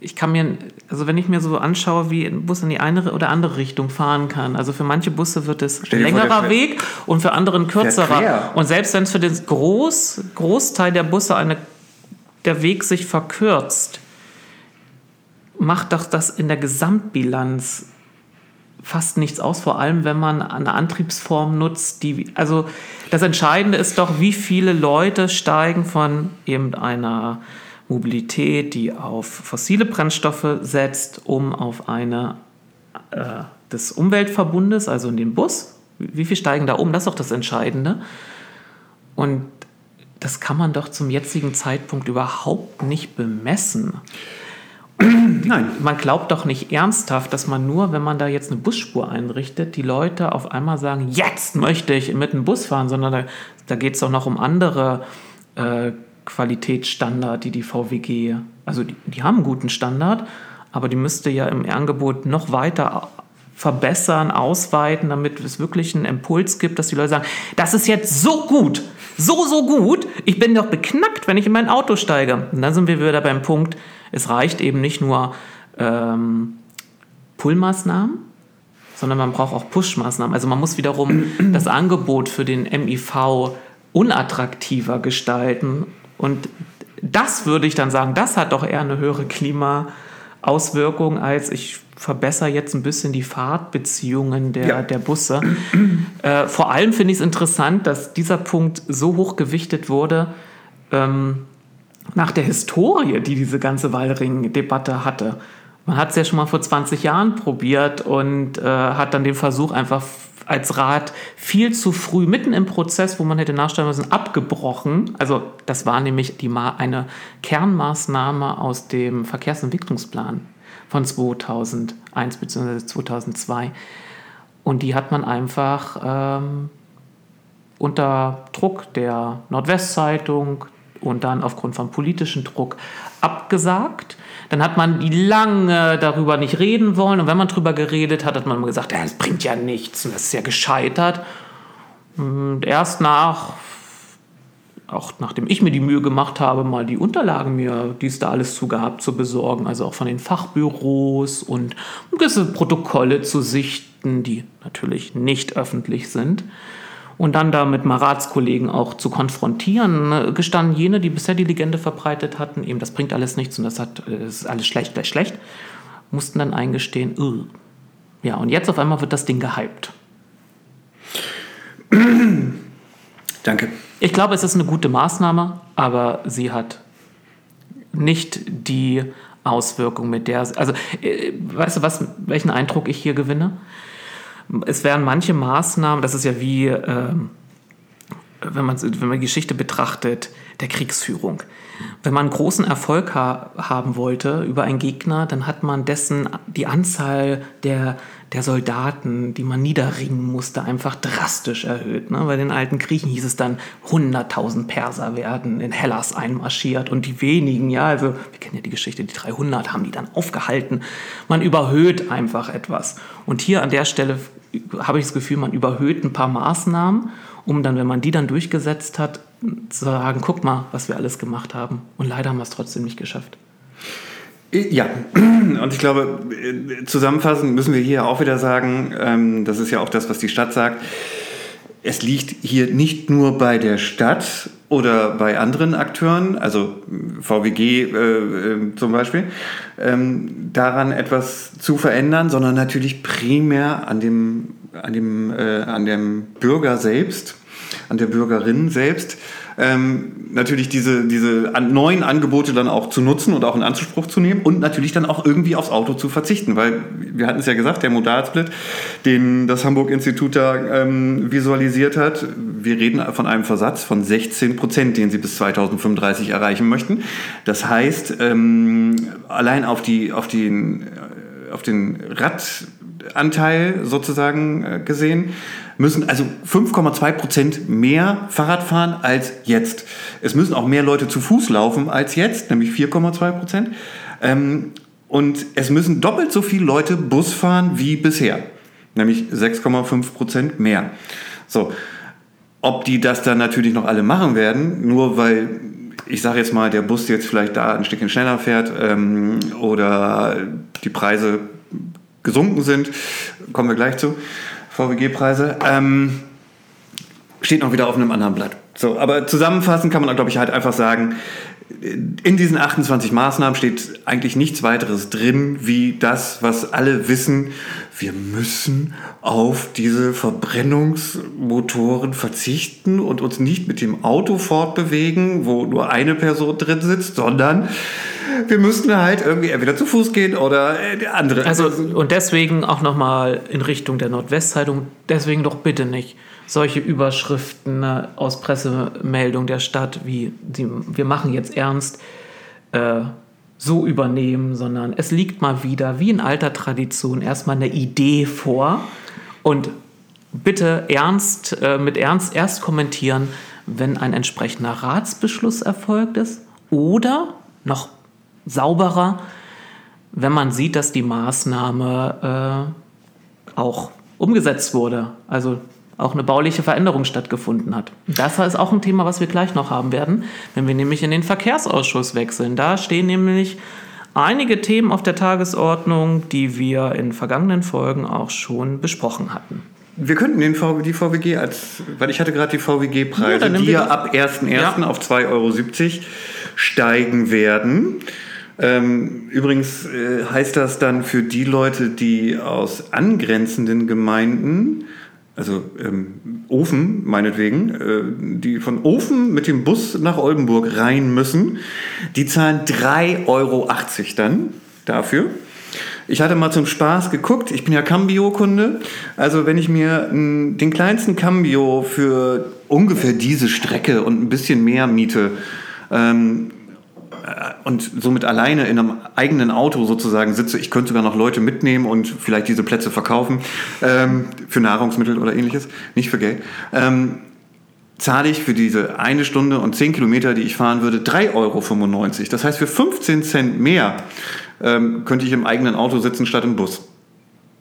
ich kann mir, also wenn ich mir so anschaue, wie ein Bus in die eine oder andere Richtung fahren kann, also für manche Busse wird es ein
vor,
längerer Weg und für andere ein kürzerer. Und selbst wenn es für den Groß, Großteil der Busse eine, der Weg sich verkürzt, macht doch das in der Gesamtbilanz fast nichts aus, vor allem wenn man eine Antriebsform nutzt, die, also das Entscheidende ist doch, wie viele Leute steigen von eben einer Mobilität, die auf fossile Brennstoffe setzt, um auf eine äh, des Umweltverbundes, also in den Bus. Wie viel steigen da um? Das ist doch das Entscheidende. Und das kann man doch zum jetzigen Zeitpunkt überhaupt nicht bemessen. Nein. Man glaubt doch nicht ernsthaft, dass man nur, wenn man da jetzt eine Busspur einrichtet, die Leute auf einmal sagen, jetzt möchte ich mit dem Bus fahren, sondern da, da geht es doch noch um andere äh, Qualitätsstandard, die die VWG, also die, die haben einen guten Standard, aber die müsste ja im Angebot noch weiter verbessern, ausweiten, damit es wirklich einen Impuls gibt, dass die Leute sagen, das ist jetzt so gut, so, so gut, ich bin doch beknackt, wenn ich in mein Auto steige. Und dann sind wir wieder beim Punkt, es reicht eben nicht nur ähm, Pull-Maßnahmen, sondern man braucht auch Push-Maßnahmen. Also man muss wiederum das Angebot für den MIV unattraktiver gestalten. Und das würde ich dann sagen, das hat doch eher eine höhere Klimaauswirkung, als ich verbessere jetzt ein bisschen die Fahrtbeziehungen der, ja. der Busse. äh, vor allem finde ich es interessant, dass dieser Punkt so hoch gewichtet wurde ähm, nach der Historie, die diese ganze Wallring-Debatte hatte. Man hat es ja schon mal vor 20 Jahren probiert und äh, hat dann den Versuch einfach als Rat viel zu früh, mitten im Prozess, wo man hätte nachstellen müssen, abgebrochen. Also das war nämlich die eine Kernmaßnahme aus dem Verkehrsentwicklungsplan von 2001 bzw. 2002. Und die hat man einfach ähm, unter Druck der Nordwestzeitung und dann aufgrund von politischem Druck abgesagt. Dann hat man lange darüber nicht reden wollen. Und wenn man darüber geredet hat, hat man immer gesagt, ja, das bringt ja nichts und das ist ja gescheitert. Und erst nach auch nachdem ich mir die Mühe gemacht habe, mal die Unterlagen mir, die es da alles zu gab, zu besorgen, also auch von den Fachbüros und gewisse Protokolle zu sichten, die natürlich nicht öffentlich sind. Und dann da mit Maratskollegen auch zu konfrontieren, gestanden jene, die bisher die Legende verbreitet hatten, eben das bringt alles nichts und das, hat, das ist alles schlecht, gleich schlecht, mussten dann eingestehen, Ugh. ja, und jetzt auf einmal wird das Ding gehypt.
Danke.
Ich glaube, es ist eine gute Maßnahme, aber sie hat nicht die Auswirkung, mit der. Also, äh, weißt du, was, welchen Eindruck ich hier gewinne? Es wären manche Maßnahmen, das ist ja wie, äh, wenn, man, wenn man Geschichte betrachtet, der Kriegsführung. Wenn man großen Erfolg ha haben wollte über einen Gegner, dann hat man dessen die Anzahl der der Soldaten, die man niederringen musste, einfach drastisch erhöht. Ne? Bei den alten Griechen hieß es dann, 100.000 Perser werden in Hellas einmarschiert und die wenigen, ja, also wir kennen ja die Geschichte, die 300 haben die dann aufgehalten. Man überhöht einfach etwas. Und hier an der Stelle habe ich das Gefühl, man überhöht ein paar Maßnahmen, um dann, wenn man die dann durchgesetzt hat, zu sagen, guck mal, was wir alles gemacht haben. Und leider haben wir es trotzdem nicht geschafft.
Ja, und ich glaube, zusammenfassend müssen wir hier auch wieder sagen, ähm, das ist ja auch das, was die Stadt sagt, es liegt hier nicht nur bei der Stadt oder bei anderen Akteuren, also VWG äh, äh, zum Beispiel, ähm, daran etwas zu verändern, sondern natürlich primär an dem, an dem, äh, an dem Bürger selbst, an der Bürgerin selbst ähm, natürlich diese, diese neuen Angebote dann auch zu nutzen und auch in Anspruch zu nehmen und natürlich dann auch irgendwie aufs Auto zu verzichten, weil wir hatten es ja gesagt, der Modalsplit, den das Hamburg-Institut da ähm, visualisiert hat, wir reden von einem Versatz von 16 Prozent, den sie bis 2035 erreichen möchten. Das heißt, ähm, allein auf, die, auf, den, äh, auf den Radanteil sozusagen äh, gesehen, müssen also 5,2 Prozent mehr Fahrrad fahren als jetzt. Es müssen auch mehr Leute zu Fuß laufen als jetzt, nämlich 4,2 Prozent. Ähm, und es müssen doppelt so viele Leute Bus fahren wie bisher, nämlich 6,5 Prozent mehr. So, ob die das dann natürlich noch alle machen werden, nur weil ich sage jetzt mal, der Bus jetzt vielleicht da ein Stückchen schneller fährt ähm, oder die Preise gesunken sind, kommen wir gleich zu. VWG-Preise. Ähm, steht noch wieder auf einem anderen Blatt. So, aber zusammenfassend kann man, glaube ich, halt einfach sagen, in diesen 28 Maßnahmen steht eigentlich nichts weiteres drin, wie das, was alle wissen. Wir müssen auf diese Verbrennungsmotoren verzichten und uns nicht mit dem Auto fortbewegen, wo nur eine Person drin sitzt, sondern wir müssten halt irgendwie entweder zu Fuß gehen oder äh, andere.
Also und deswegen auch nochmal in Richtung der Nordwestzeitung, deswegen doch bitte nicht solche Überschriften ne, aus Pressemeldung der Stadt wie die, wir machen jetzt ernst äh, so übernehmen, sondern es liegt mal wieder wie in alter Tradition erstmal eine Idee vor und bitte ernst äh, mit Ernst erst kommentieren, wenn ein entsprechender Ratsbeschluss erfolgt ist oder noch sauberer, wenn man sieht, dass die Maßnahme äh, auch umgesetzt wurde. Also auch eine bauliche Veränderung stattgefunden hat. Das ist auch ein Thema, was wir gleich noch haben werden, wenn wir nämlich in den Verkehrsausschuss wechseln. Da stehen nämlich einige Themen auf der Tagesordnung, die wir in vergangenen Folgen auch schon besprochen hatten.
Wir könnten den VW, die VWG als, weil ich hatte gerade die VWG-Preise, ja, die ja ab 1.1. Ja. auf 2,70 Euro steigen werden. Ähm, übrigens äh, heißt das dann für die Leute, die aus angrenzenden Gemeinden also ähm, Ofen meinetwegen, äh, die von Ofen mit dem Bus nach Oldenburg rein müssen, die zahlen 3,80 Euro dann dafür. Ich hatte mal zum Spaß geguckt, ich bin ja Cambio-Kunde, also wenn ich mir m, den kleinsten Cambio für ungefähr diese Strecke und ein bisschen mehr miete, ähm, äh, und somit alleine in einem eigenen Auto sozusagen sitze, ich könnte sogar noch Leute mitnehmen und vielleicht diese Plätze verkaufen ähm, für Nahrungsmittel oder ähnliches, nicht für Geld, ähm, zahle ich für diese eine Stunde und zehn Kilometer, die ich fahren würde, 3,95 Euro. Das heißt, für 15 Cent mehr ähm, könnte ich im eigenen Auto sitzen statt im Bus.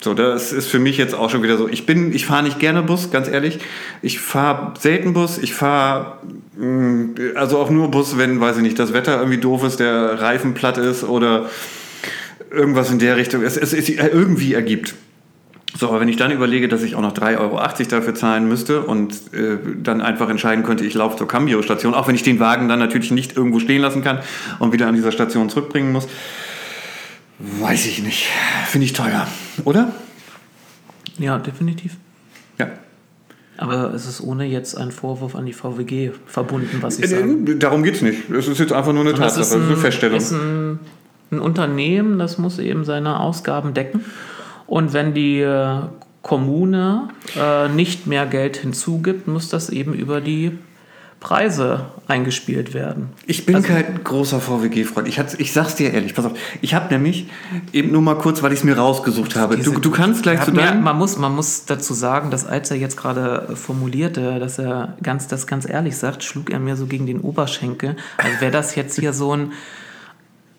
So, das ist für mich jetzt auch schon wieder so. Ich bin, ich fahre nicht gerne Bus, ganz ehrlich. Ich fahre selten Bus. Ich fahre mm, also auch nur Bus, wenn, weiß ich nicht, das Wetter irgendwie doof ist, der Reifen platt ist oder irgendwas in der Richtung es, es, es irgendwie ergibt. So, aber wenn ich dann überlege, dass ich auch noch 3,80 Euro dafür zahlen müsste und äh, dann einfach entscheiden könnte, ich laufe zur Cambio-Station, auch wenn ich den Wagen dann natürlich nicht irgendwo stehen lassen kann und wieder an dieser Station zurückbringen muss, Weiß ich nicht. Finde ich teuer, oder?
Ja, definitiv.
Ja.
Aber es ist ohne jetzt einen Vorwurf an die VWG verbunden, was ich äh, sage.
Darum geht es nicht. Es ist jetzt einfach nur eine Und Tatsache, ein, eine Feststellung.
ist ein, ein Unternehmen, das muss eben seine Ausgaben decken. Und wenn die äh, Kommune äh, nicht mehr Geld hinzugibt, muss das eben über die Preise eingespielt werden.
Ich bin also, kein großer VWG-Freund. Ich, ich sag's dir ehrlich, pass auf. Ich habe nämlich eben nur mal kurz, weil ich es mir rausgesucht habe.
Diese, du, du kannst gleich zu deinem... Man muss, man muss dazu sagen, dass als er jetzt gerade formulierte, dass er ganz, das ganz ehrlich sagt, schlug er mir so gegen den Oberschenkel. Also wäre das jetzt hier so ein,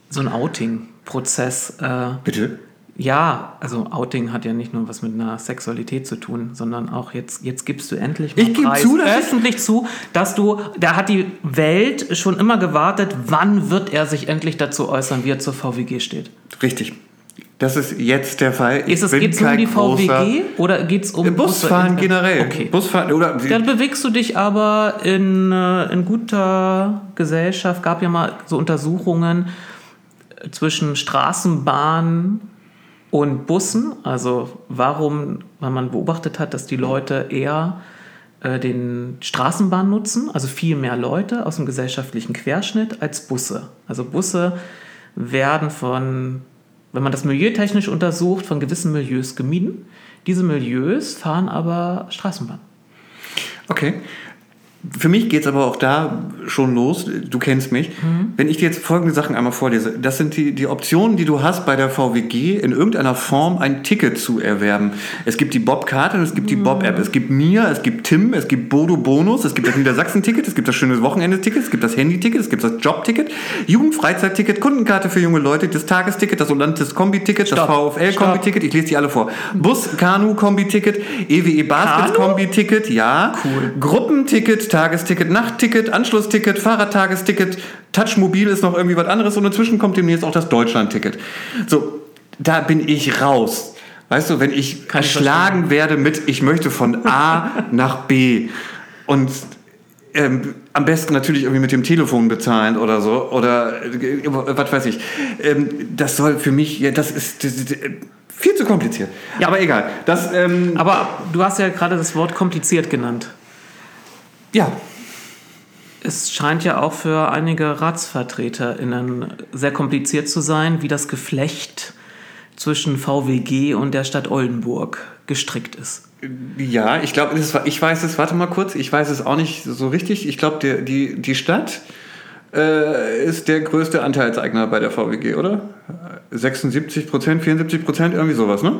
so ein Outing-Prozess.
Äh, Bitte?
Ja, also Outing hat ja nicht nur was mit einer Sexualität zu tun, sondern auch jetzt, jetzt gibst du endlich
mal ich Preis, zu,
öffentlich zu, dass du, da hat die Welt schon immer gewartet, wann wird er sich endlich dazu äußern, wie er zur VWG steht.
Richtig. Das ist jetzt der Fall.
Ich ist es geht's um die VWG oder geht es um
Busfahren Busse generell?
Okay. Busfahren oder Dann bewegst du dich aber in, äh, in guter Gesellschaft. Gab ja mal so Untersuchungen zwischen Straßenbahn und Bussen. Also warum, weil man beobachtet hat, dass die Leute eher äh, den Straßenbahn nutzen, also viel mehr Leute aus dem gesellschaftlichen Querschnitt als Busse. Also Busse werden von, wenn man das milieutechnisch untersucht, von gewissen Milieus gemieden. Diese Milieus fahren aber Straßenbahn.
Okay. Für mich geht es aber auch da schon los, du kennst mich. Mhm. Wenn ich dir jetzt folgende Sachen einmal vorlese, das sind die, die Optionen, die du hast bei der VWG, in irgendeiner Form ein Ticket zu erwerben. Es gibt die Bob-Karte und es gibt die mhm. Bob-App. Es gibt mir, es gibt Tim, es gibt Bodo Bonus, es gibt das Niedersachsen-Ticket, es gibt das schöne Wochenende-Ticket, es gibt das Handy-Ticket, es gibt das Job-Ticket, Jugendfreizeit-Ticket, Kundenkarte für junge Leute, das Tagesticket, das Olantis-Kombi-Ticket, das VfL-Kombi-Ticket, ich lese die alle vor. Bus-Kanu-Kombi-Ticket, EWE-Basket-Kombi-Ticket, ja. Cool. Gruppenticket, Tagesticket, Nachtticket, Anschlussticket, Fahrradtagesticket, Touchmobil ist noch irgendwie was anderes und inzwischen kommt demnächst auch das Deutschlandticket. So, da bin ich raus. Weißt du, wenn ich Kann erschlagen ich werde mit, ich möchte von A nach B und ähm, am besten natürlich irgendwie mit dem Telefon bezahlen oder so. Oder äh, was weiß ich. Ähm, das soll für mich, ja, das ist. Das, das, viel zu kompliziert. Ja, aber egal. Das, ähm,
aber du hast ja gerade das Wort kompliziert genannt.
Ja.
Es scheint ja auch für einige RatsvertreterInnen sehr kompliziert zu sein, wie das Geflecht zwischen VWG und der Stadt Oldenburg gestrickt ist.
Ja, ich glaube, ich weiß es, warte mal kurz, ich weiß es auch nicht so richtig. Ich glaube, die, die Stadt äh, ist der größte Anteilseigner bei der VWG, oder? 76 Prozent, 74 Prozent, irgendwie sowas, ne?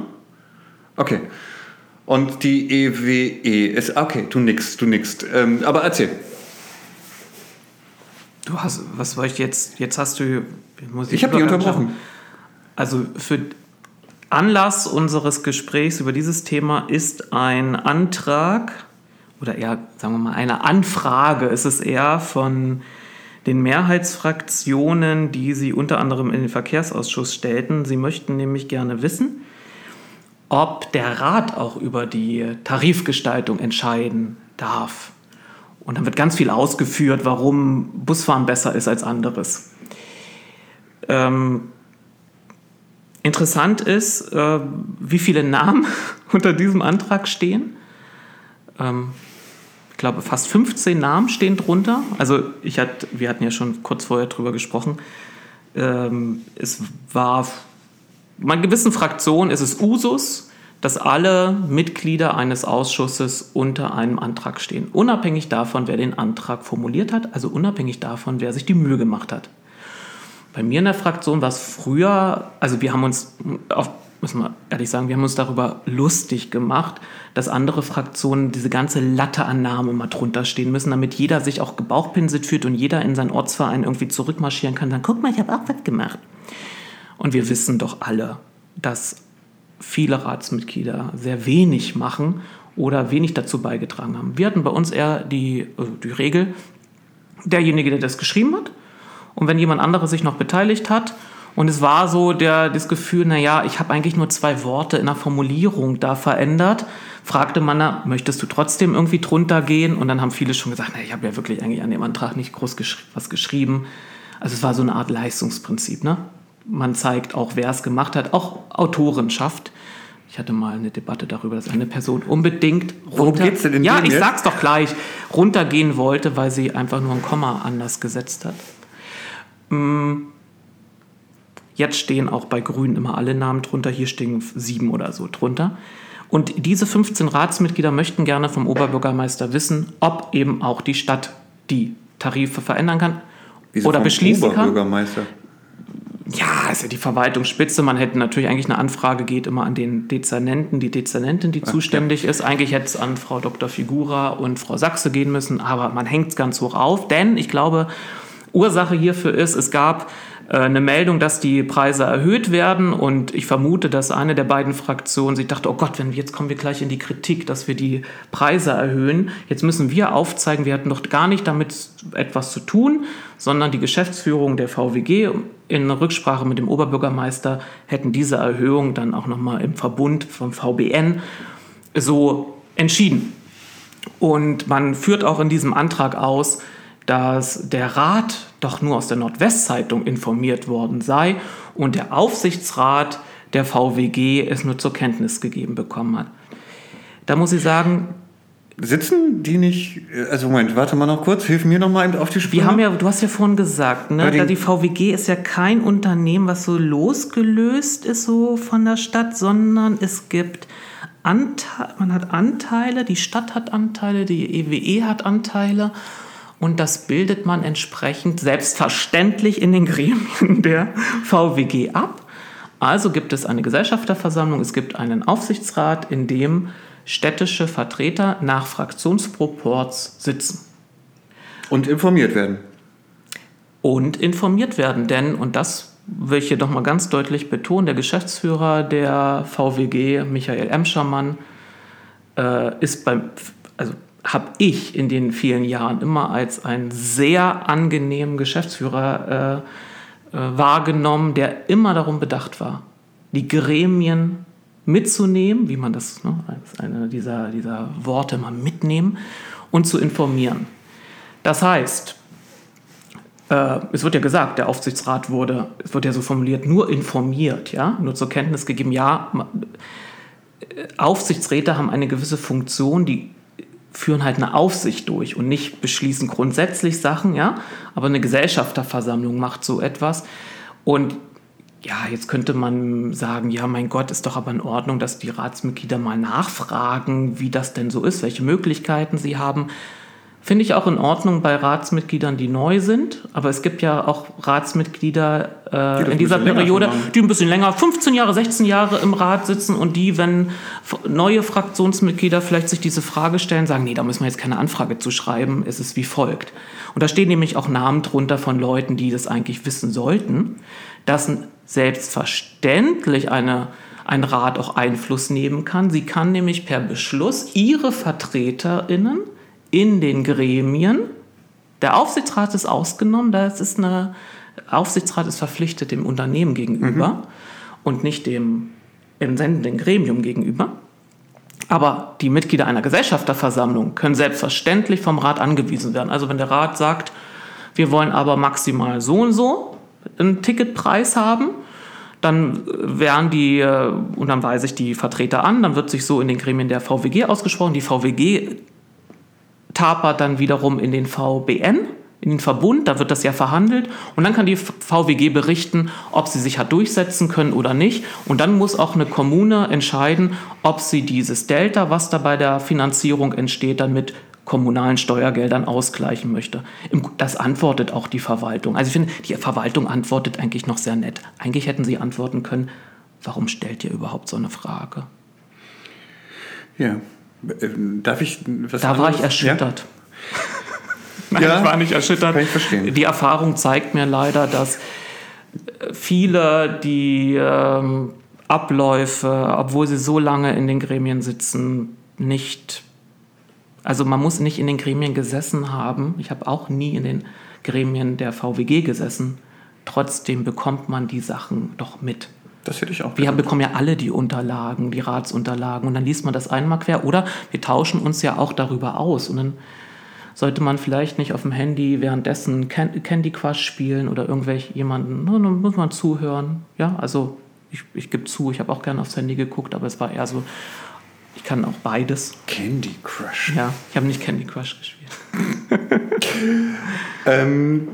Okay. Und die EWE ist, okay, du nix, du nix. Ähm, aber erzähl.
Du hast, was soll ich jetzt, jetzt hast du,
ich, ich habe dich unterbrochen.
Also für Anlass unseres Gesprächs über dieses Thema ist ein Antrag oder eher, sagen wir mal, eine Anfrage ist es eher von den Mehrheitsfraktionen, die sie unter anderem in den Verkehrsausschuss stellten. Sie möchten nämlich gerne wissen, ob der Rat auch über die Tarifgestaltung entscheiden darf. Und dann wird ganz viel ausgeführt, warum Busfahren besser ist als anderes. Ähm, Interessant ist, äh, wie viele Namen unter diesem Antrag stehen. Ähm, ich glaube, fast 15 Namen stehen drunter. Also ich hatte, wir hatten ja schon kurz vorher drüber gesprochen. Ähm, es war, in gewissen Fraktionen ist es Usus, dass alle Mitglieder eines Ausschusses unter einem Antrag stehen. Unabhängig davon, wer den Antrag formuliert hat, also unabhängig davon, wer sich die Mühe gemacht hat. Bei mir in der Fraktion war es früher, also wir haben uns, auf, müssen wir ehrlich sagen, wir haben uns darüber lustig gemacht, dass andere Fraktionen diese ganze Latte an mal drunter stehen müssen, damit jeder sich auch gebauchpinselt fühlt und jeder in seinen Ortsverein irgendwie zurückmarschieren kann. Dann guck mal, ich habe auch was gemacht. Und wir wissen doch alle, dass viele Ratsmitglieder sehr wenig machen oder wenig dazu beigetragen haben. Wir hatten bei uns eher die, also die Regel, derjenige, der das geschrieben hat, und wenn jemand anderes sich noch beteiligt hat, und es war so der, das Gefühl, naja, ich habe eigentlich nur zwei Worte in der Formulierung da verändert, fragte man, möchtest du trotzdem irgendwie drunter gehen? Und dann haben viele schon gesagt, na, ich habe ja wirklich eigentlich an dem Antrag nicht groß geschri was geschrieben. Also es war so eine Art Leistungsprinzip. Ne? Man zeigt auch, wer es gemacht hat, auch Autorenschaft. Ich hatte mal eine Debatte darüber, dass eine Person unbedingt
runter, geht's denn
ja, ich jetzt? sag's doch gleich, runtergehen wollte, weil sie einfach nur ein Komma anders gesetzt hat. Mm, jetzt stehen auch bei Grünen immer alle Namen drunter. Hier stehen sieben oder so drunter. Und diese 15 Ratsmitglieder möchten gerne vom Oberbürgermeister wissen, ob eben auch die Stadt die Tarife verändern kann
Wieso oder beschließen kann.
Ja, ist ja die Verwaltungsspitze. Man hätte natürlich eigentlich eine Anfrage geht immer an den Dezernenten, die Dezernentin, die Ach, zuständig ja. ist. Eigentlich hätte es an Frau Dr. Figura und Frau Sachse gehen müssen, aber man hängt es ganz hoch auf, denn ich glaube, Ursache hierfür ist, es gab eine Meldung, dass die Preise erhöht werden und ich vermute, dass eine der beiden Fraktionen sich dachte, oh Gott, wenn jetzt kommen wir gleich in die Kritik, dass wir die Preise erhöhen. Jetzt müssen wir aufzeigen, wir hatten doch gar nicht damit etwas zu tun, sondern die Geschäftsführung der VWG in Rücksprache mit dem Oberbürgermeister hätten diese Erhöhung dann auch nochmal im Verbund vom VBN so entschieden. Und man führt auch in diesem Antrag aus, dass der Rat doch nur aus der Nordwestzeitung informiert worden sei und der Aufsichtsrat der VWG es nur zur Kenntnis gegeben bekommen hat. Da muss ich sagen,
Sitzen die nicht, also Moment, warte mal noch kurz, hilf mir noch mal auf die
Sprünge. Wir haben ja, du hast ja vorhin gesagt, ne, da die VWG ist ja kein Unternehmen, was so losgelöst ist so von der Stadt, sondern es gibt Anteile, man hat Anteile, die Stadt hat Anteile, die EWE e hat Anteile und das bildet man entsprechend selbstverständlich in den Gremien der VWG ab. Also gibt es eine Gesellschafterversammlung, es gibt einen Aufsichtsrat, in dem städtische Vertreter nach Fraktionsproports sitzen.
Und informiert werden.
Und informiert werden, denn, und das will ich hier doch mal ganz deutlich betonen, der Geschäftsführer der VWG, Michael Emschermann, äh, ist beim, also habe ich in den vielen Jahren immer als einen sehr angenehmen Geschäftsführer äh, äh, wahrgenommen, der immer darum bedacht war, die Gremien mitzunehmen, wie man das, ne, als eine dieser, dieser Worte mal mitnehmen und zu informieren. Das heißt, äh, es wird ja gesagt, der Aufsichtsrat wurde, es wird ja so formuliert, nur informiert, ja, nur zur Kenntnis gegeben, ja, äh, Aufsichtsräte haben eine gewisse Funktion, die führen halt eine Aufsicht durch und nicht beschließen grundsätzlich Sachen, ja, aber eine Gesellschafterversammlung macht so etwas. Und ja, jetzt könnte man sagen, ja, mein Gott, ist doch aber in Ordnung, dass die Ratsmitglieder mal nachfragen, wie das denn so ist, welche Möglichkeiten sie haben. Finde ich auch in Ordnung bei Ratsmitgliedern, die neu sind. Aber es gibt ja auch Ratsmitglieder äh, die in dieser Periode, die ein bisschen länger, 15 Jahre, 16 Jahre im Rat sitzen und die, wenn neue Fraktionsmitglieder vielleicht sich diese Frage stellen, sagen, nee, da müssen wir jetzt keine Anfrage zu schreiben, es ist wie folgt. Und da stehen nämlich auch Namen drunter von Leuten, die das eigentlich wissen sollten, dass selbstverständlich eine, ein Rat auch Einfluss nehmen kann. Sie kann nämlich per Beschluss ihre VertreterInnen in den Gremien. Der Aufsichtsrat ist ausgenommen, da ist eine Aufsichtsrat ist verpflichtet dem Unternehmen gegenüber mhm. und nicht dem entsendenden Gremium gegenüber. Aber die Mitglieder einer Gesellschafterversammlung können selbstverständlich vom Rat angewiesen werden. Also wenn der Rat sagt, wir wollen aber maximal so und so einen Ticketpreis haben, dann werden die, äh, und dann weise ich die Vertreter an, dann wird sich so in den Gremien der VWG ausgesprochen. Die VWG tapert dann wiederum in den VBN, in den Verbund, da wird das ja verhandelt und dann kann die VWG berichten, ob sie sich hat durchsetzen können oder nicht und dann muss auch eine Kommune entscheiden, ob sie dieses Delta, was da bei der Finanzierung entsteht, dann mit kommunalen Steuergeldern ausgleichen möchte. Das antwortet auch die Verwaltung. Also ich finde, die Verwaltung antwortet eigentlich noch sehr nett. Eigentlich hätten sie antworten können, warum stellt ihr überhaupt so eine Frage?
Ja, darf ich
was Da war ich erschüttert.
Ja? Nein, ja,
ich war nicht erschüttert.
Kann ich verstehen.
Die Erfahrung zeigt mir leider, dass viele die ähm, Abläufe, obwohl sie so lange in den Gremien sitzen, nicht. Also man muss nicht in den Gremien gesessen haben. Ich habe auch nie in den Gremien der VWG gesessen. Trotzdem bekommt man die Sachen doch mit.
Das hätte ich auch.
Wir gedacht. bekommen ja alle die Unterlagen, die Ratsunterlagen und dann liest man das einmal quer oder wir tauschen uns ja auch darüber aus und dann sollte man vielleicht nicht auf dem Handy währenddessen Candy Crush spielen oder irgendwelche jemanden, dann muss man zuhören. Ja, also ich, ich gebe zu, ich habe auch gerne aufs Handy geguckt, aber es war eher so, ich kann auch beides.
Candy Crush?
Ja, ich habe nicht Candy Crush gespielt.
ähm,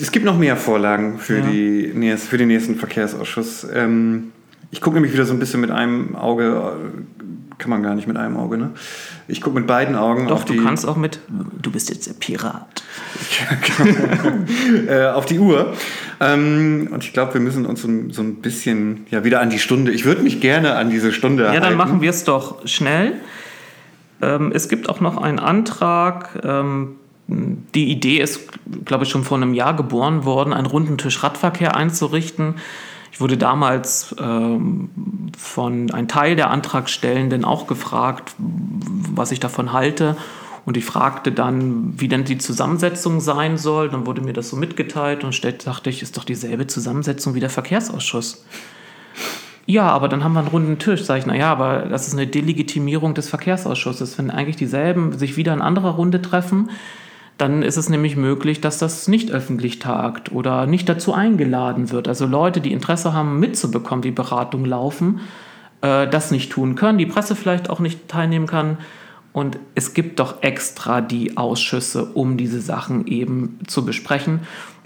es gibt noch mehr Vorlagen für, ja. die, für den nächsten Verkehrsausschuss. Ähm, ich gucke nämlich wieder so ein bisschen mit einem Auge, kann man gar nicht mit einem Auge, ne? Ich gucke mit beiden Augen
Doch, auf die... Doch, du kannst auch mit... Du bist jetzt der Pirat.
äh, auf die Uhr. Ähm, und ich glaube, wir müssen uns so, so, ein bisschen ja, wieder an die Stunde... Ich würde mich gerne an diese Stunde
Ja, dann machen wir es doch schnell. Ähm, es gibt auch noch einen Antrag... Ähm, die Idee ist, glaube ich, schon vor einem Jahr geboren worden, einen runden Tisch Radverkehr einzurichten. Ich wurde damals ähm, von einem Teil der Antragstellenden auch gefragt, was ich davon halte. Und ich fragte dann, wie denn die Zusammensetzung sein soll. Dann wurde mir das so mitgeteilt und dachte ich, ist doch dieselbe Zusammensetzung wie der Verkehrsausschuss. Ja, aber dann haben wir einen runden Tisch. Sag ich, naja, aber das ist eine Delegitimierung des Verkehrsausschusses. Wenn eigentlich dieselben sich wieder in anderer Runde treffen, dann ist es nämlich möglich, dass das nicht öffentlich tagt oder nicht dazu eingeladen wird. Also Leute, die Interesse haben, mitzubekommen, wie Beratungen laufen, äh, das nicht tun können, die Presse vielleicht auch nicht teilnehmen kann. Und es gibt doch extra die Ausschüsse, um diese Sachen eben zu besprechen.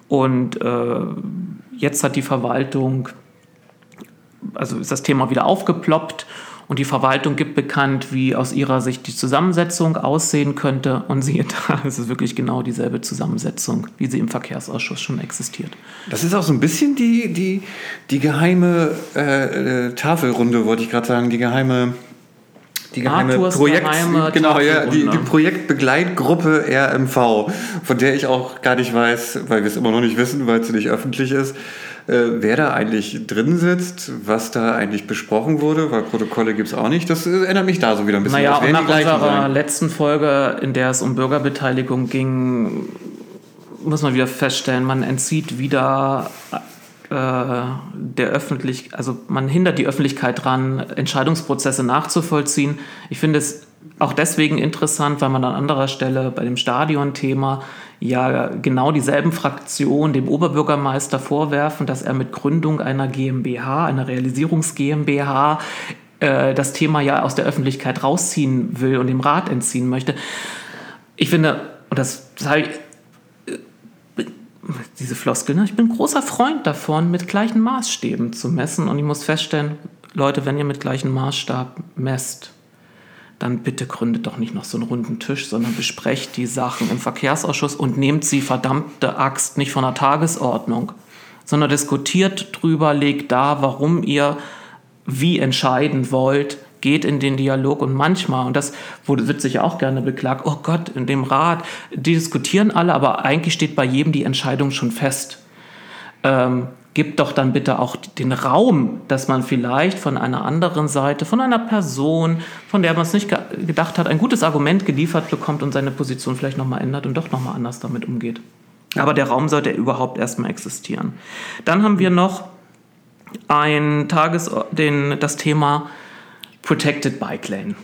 Und äh, jetzt hat die Verwaltung, also ist das Thema wieder aufgeploppt und die Verwaltung gibt bekannt, wie aus ihrer Sicht die Zusammensetzung aussehen könnte. Und siehe da, es ist wirklich genau dieselbe Zusammensetzung, wie sie im Verkehrsausschuss schon existiert.
Das ist auch so ein bisschen die, die, die geheime äh, äh Tafelrunde, wollte ich gerade sagen, die geheime die geheime Arthurs Projekt, geheime genau, ja, die, die Projektbegleitgruppe RMV, von der ich auch gar nicht weiß, weil wir es immer noch nicht wissen, weil sie nicht öffentlich ist, wer da eigentlich drin sitzt, was da eigentlich besprochen wurde, weil Protokolle gibt es auch nicht. Das äh, erinnert mich da so wieder ein bisschen.
Naja, und nach unserer sein. letzten Folge, in der es um Bürgerbeteiligung ging, muss man wieder feststellen, man entzieht wieder äh, der öffentlich, also man hindert die Öffentlichkeit dran, Entscheidungsprozesse nachzuvollziehen. Ich finde es auch deswegen interessant, weil man an anderer Stelle bei dem Stadion-Thema ja genau dieselben Fraktionen dem Oberbürgermeister vorwerfen, dass er mit Gründung einer GmbH, einer Realisierungs GmbH, äh, das Thema ja aus der Öffentlichkeit rausziehen will und dem Rat entziehen möchte. Ich finde, und das sage ich, äh, diese Floskel, ne? ich bin großer Freund davon, mit gleichen Maßstäben zu messen. Und ich muss feststellen, Leute, wenn ihr mit gleichem Maßstab messt, dann bitte gründet doch nicht noch so einen runden Tisch, sondern besprecht die Sachen im Verkehrsausschuss und nehmt sie verdammte Axt nicht von der Tagesordnung, sondern diskutiert drüber, legt da, warum ihr wie entscheiden wollt, geht in den Dialog und manchmal, und das wird sich auch gerne beklagt, oh Gott, in dem Rat, die diskutieren alle, aber eigentlich steht bei jedem die Entscheidung schon fest. Ähm, gibt doch dann bitte auch den Raum, dass man vielleicht von einer anderen Seite, von einer Person, von der man es nicht ge gedacht hat, ein gutes Argument geliefert bekommt und seine Position vielleicht nochmal ändert und doch nochmal anders damit umgeht. Aber der Raum sollte überhaupt erstmal existieren. Dann haben wir noch ein Tages den, das Thema Protected Bike Lane.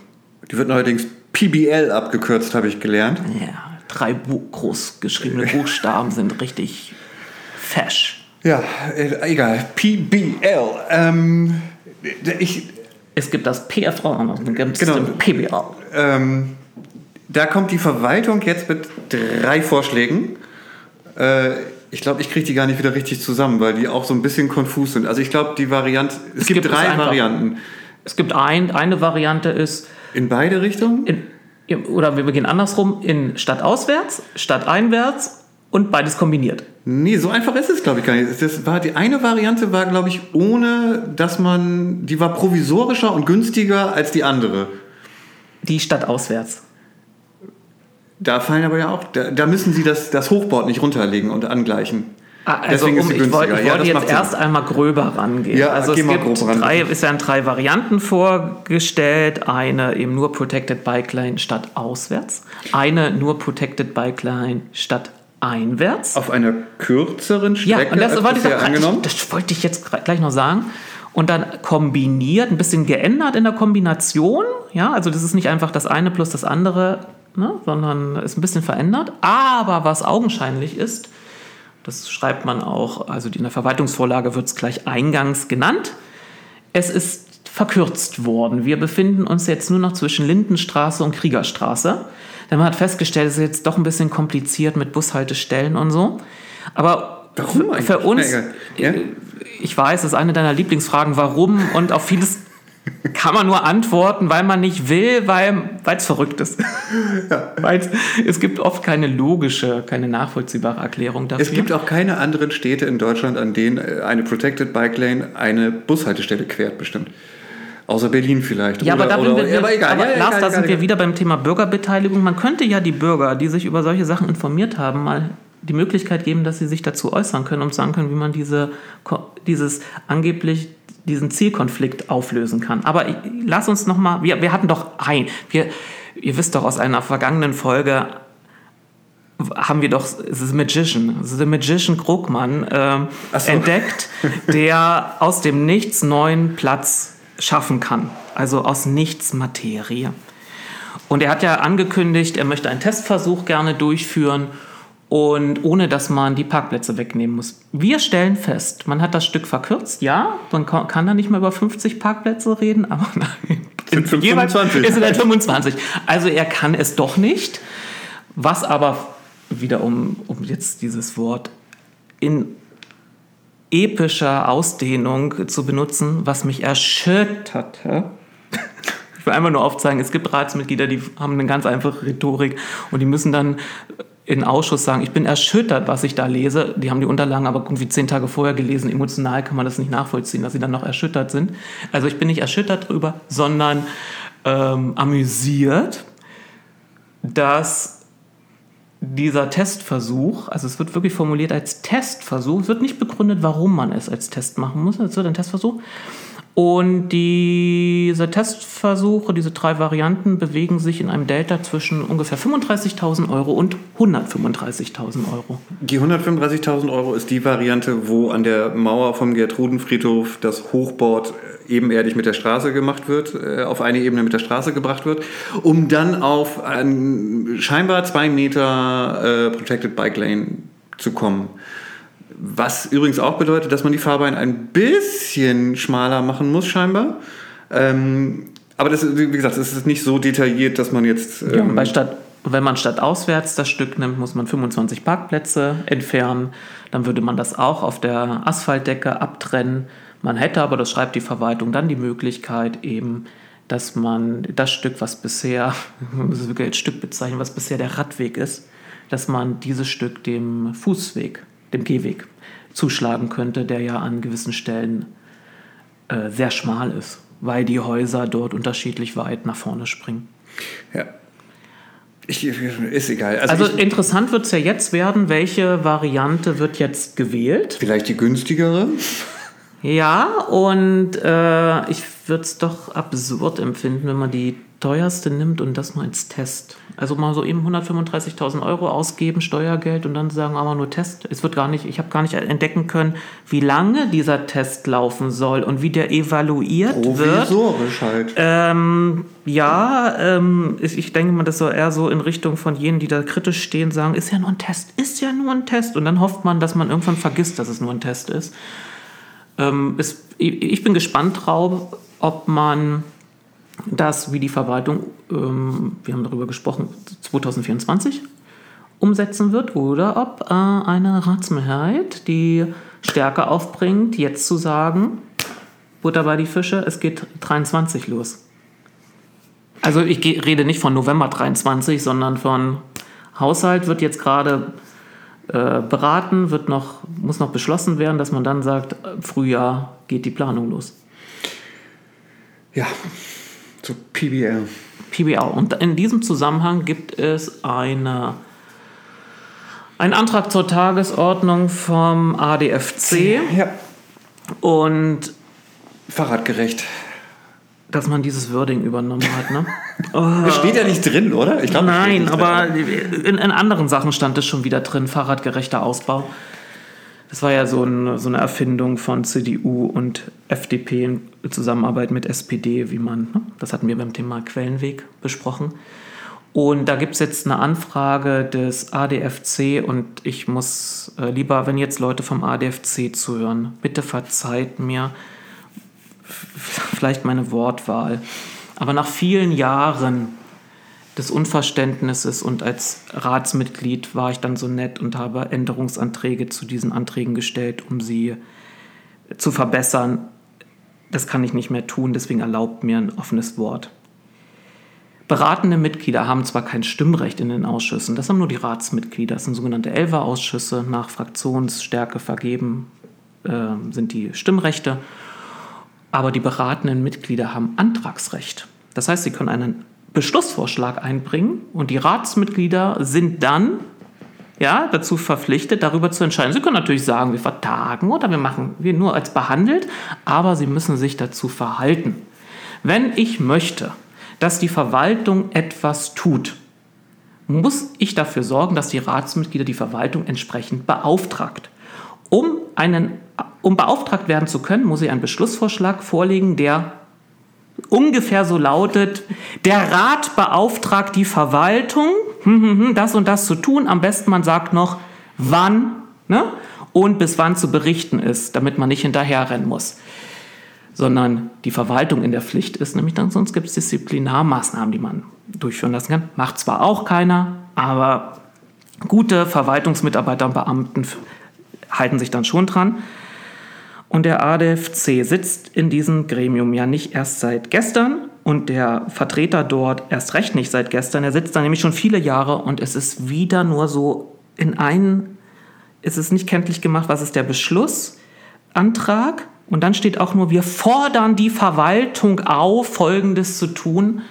Die wird neuerdings PBL abgekürzt, habe ich gelernt.
Ja, drei groß geschriebene Buchstaben sind richtig fesch.
Ja, äh, egal. PBL. Ähm, ich,
es gibt das PFV und dann gibt es genau, den PBL.
Ähm, da kommt die Verwaltung jetzt mit drei Vorschlägen. Äh, ich glaube, ich kriege die gar nicht wieder richtig zusammen, weil die auch so ein bisschen konfus sind. Also ich glaube, die Variante, es, es gibt, gibt, drei es Varianten.
Es gibt ein, eine Variante ist...
In beide Richtungen?
In, oder wir beginnen andersrum, in Stadt auswärts, Stadt einwärts und beides kombiniert.
Nee, so einfach ist es, glaube ich, gar nicht. Das war, die eine Variante war, glaube ich, ohne, dass man, die war provisorischer und günstiger als die andere.
Die Stadt auswärts.
Da fallen aber ja auch, da, da müssen Sie das, das Hochboard nicht runterlegen und angleichen.
Ah, also um, ich wollte, ich wollte jetzt erst einmal gröber rangehen.
Ja,
also es gibt drei, es werden drei Varianten vorgestellt. Eine eben nur Protected Bike Lane statt auswärts. Eine nur Protected Bike Line statt einwärts.
Auf einer kürzeren Strecke
ja, und das, wollte ich angenommen? Das, das wollte ich jetzt gleich noch sagen. Und dann kombiniert, ein bisschen geändert in der Kombination. Ja, also das ist nicht einfach das eine plus das andere ne, sondern ist ein bisschen verändert. Aber was augenscheinlich ist, das schreibt man auch, also in der Verwaltungsvorlage wird es gleich eingangs genannt, es ist verkürzt worden. Wir befinden uns jetzt nur noch zwischen Lindenstraße und Kriegerstraße. Denn man hat festgestellt, es ist jetzt doch ein bisschen kompliziert mit Bushaltestellen und so. Aber
Warum
für, für uns, ja? ich weiß, das ist eine deiner Lieblingsfragen, warum und auf vieles kann man nur antworten, weil man nicht will, weil es verrückt ist. Ja. Weil's, es gibt oft keine logische, keine nachvollziehbare Erklärung dafür.
Es gibt auch keine anderen Städte in Deutschland, an denen äh, eine Protected Bike Lane eine Bushaltestelle quert, bestimmt. Außer Berlin vielleicht.
Ja, oder, aber da, oder, wir, aber egal, aber ja, Lars, egal, da sind egal. wir wieder beim Thema Bürgerbeteiligung. Man könnte ja die Bürger, die sich über solche Sachen informiert haben, mal die Möglichkeit geben, dass sie sich dazu äußern können und sagen können, wie man diese, dieses angeblich diesen Zielkonflikt auflösen kann. Aber lass uns noch mal, wir, wir hatten doch ein, wir, ihr wisst doch aus einer vergangenen Folge, haben wir doch The Magician, The Magician Krugmann äh, so. entdeckt, der aus dem Nichts neuen Platz schaffen kann. Also aus nichts Materie. Und er hat ja angekündigt, er möchte einen Testversuch gerne durchführen und ohne dass man die Parkplätze wegnehmen muss. Wir stellen fest, man hat das Stück verkürzt, ja, man kann da nicht mehr über 50 Parkplätze reden, aber nein,
sind 25.
ist es 25. Also er kann es doch nicht, was aber wieder um, um jetzt dieses Wort in epischer Ausdehnung zu benutzen, was mich erschütterte. Ich will einfach nur aufzeigen, es gibt Ratsmitglieder, die haben eine ganz einfache Rhetorik und die müssen dann in Ausschuss sagen, ich bin erschüttert, was ich da lese. Die haben die Unterlagen aber irgendwie zehn Tage vorher gelesen. Emotional kann man das nicht nachvollziehen, dass sie dann noch erschüttert sind. Also ich bin nicht erschüttert drüber, sondern ähm, amüsiert, dass dieser Testversuch, also es wird wirklich formuliert als Testversuch, es wird nicht begründet, warum man es als Test machen muss, es wird ein Testversuch. Und diese Testversuche, diese drei Varianten, bewegen sich in einem Delta zwischen ungefähr 35.000 Euro und 135.000 Euro.
Die 135.000 Euro ist die Variante, wo an der Mauer vom Gertrudenfriedhof das Hochboard ebenerdig mit der Straße gemacht wird, äh, auf eine Ebene mit der Straße gebracht wird, um dann auf ein scheinbar zwei Meter äh, Protected Bike Lane zu kommen. Was übrigens auch bedeutet, dass man die Fahrbahn ein bisschen schmaler machen muss, scheinbar. Ähm, aber das, wie gesagt, es ist nicht so detailliert, dass man jetzt.
Ähm ja, bei Stadt, wenn man statt auswärts das Stück nimmt, muss man 25 Parkplätze entfernen. Dann würde man das auch auf der Asphaltdecke abtrennen. Man hätte aber, das schreibt die Verwaltung, dann die Möglichkeit eben, dass man das Stück, was bisher, das ist wirklich als Stück bezeichnen, was bisher der Radweg ist, dass man dieses Stück dem Fußweg, dem Gehweg zuschlagen könnte, der ja an gewissen Stellen äh, sehr schmal ist, weil die Häuser dort unterschiedlich weit nach vorne springen.
Ja. Ich, ist egal.
Also, also interessant wird es ja jetzt werden, welche Variante wird jetzt gewählt?
Vielleicht die günstigere?
Ja, und äh, ich würde es doch absurd empfinden, wenn man die teuerste nimmt und das nur als Test. Also mal so eben 135.000 Euro ausgeben, Steuergeld und dann sagen, aber nur Test. Es wird gar nicht, ich habe gar nicht entdecken können, wie lange dieser Test laufen soll und wie der evaluiert
Provisorisch wird. halt.
Ähm, ja, ähm, ich, ich denke mal, das soll eher so in Richtung von jenen, die da kritisch stehen, sagen, ist ja nur ein Test, ist ja nur ein Test. Und dann hofft man, dass man irgendwann vergisst, dass es nur ein Test ist. Ähm, es, ich bin gespannt drauf, ob man das, wie die Verwaltung, ähm, wir haben darüber gesprochen, 2024 umsetzen wird oder ob äh, eine Ratsmehrheit die Stärke aufbringt, jetzt zu sagen, Butter bei die Fische, es geht 23 los. Also ich rede nicht von November 23, sondern von Haushalt wird jetzt gerade äh, beraten, wird noch, muss noch beschlossen werden, dass man dann sagt, Frühjahr geht die Planung los.
Ja, zu PBL.
PBL. Und in diesem Zusammenhang gibt es eine, einen Antrag zur Tagesordnung vom ADFC.
Ja.
Und
fahrradgerecht.
Dass man dieses Wording übernommen hat, ne?
Oh. Das steht ja nicht drin, oder?
Ich glaub, Nein, aber in, in, anderen Sachen stand es schon wieder drin, fahrradgerechter Ausbau. Das war ja so, ein, so eine Erfindung von CDU und FDP in Zusammenarbeit mit SPD, wie man, ne? das hatten wir beim Thema Quellenweg besprochen. Und da gibt es jetzt eine Anfrage des ADFC und ich muss äh, lieber, wenn jetzt Leute vom ADFC zuhören, bitte verzeiht mir vielleicht meine Wortwahl. Aber nach vielen Jahren des Unverständnisses und als Ratsmitglied war ich dann so nett und habe Änderungsanträge zu diesen Anträgen gestellt, um sie zu verbessern. Das kann ich nicht mehr tun, deswegen erlaubt mir ein offenes Wort. Beratende Mitglieder haben zwar kein Stimmrecht in den Ausschüssen, das haben nur die Ratsmitglieder. Das sind sogenannte Elfer-Ausschüsse, nach Fraktionsstärke vergeben äh, sind die Stimmrechte. Aber die beratenden Mitglieder haben Antragsrecht. Das heißt, sie können einen Beschlussvorschlag einbringen und die Ratsmitglieder sind dann ja, dazu verpflichtet, darüber zu entscheiden. Sie können natürlich sagen, wir vertagen oder wir machen wir nur als behandelt, aber sie müssen sich dazu verhalten. Wenn ich möchte, dass die Verwaltung etwas tut, muss ich dafür sorgen, dass die Ratsmitglieder die Verwaltung entsprechend beauftragt. Um, einen, um beauftragt werden zu können, muss ich einen Beschlussvorschlag vorlegen, der ungefähr so lautet, der Rat beauftragt die Verwaltung, hm, hm, hm, das und das zu tun. Am besten man sagt noch, wann ne? und bis wann zu berichten ist, damit man nicht hinterherrennen muss. Sondern die Verwaltung in der Pflicht ist, nämlich dann sonst gibt es Disziplinarmaßnahmen, die man durchführen lassen kann. Macht zwar auch keiner, aber gute Verwaltungsmitarbeiter und Beamten halten sich dann schon dran. Und der ADFC sitzt in diesem Gremium ja nicht erst seit gestern und der Vertreter dort erst recht nicht seit gestern. Er sitzt da nämlich schon viele Jahre und es ist wieder nur so in einen, ist es nicht kenntlich gemacht, was ist der Beschlussantrag. Und dann steht auch nur, wir fordern die Verwaltung auf, Folgendes zu tun.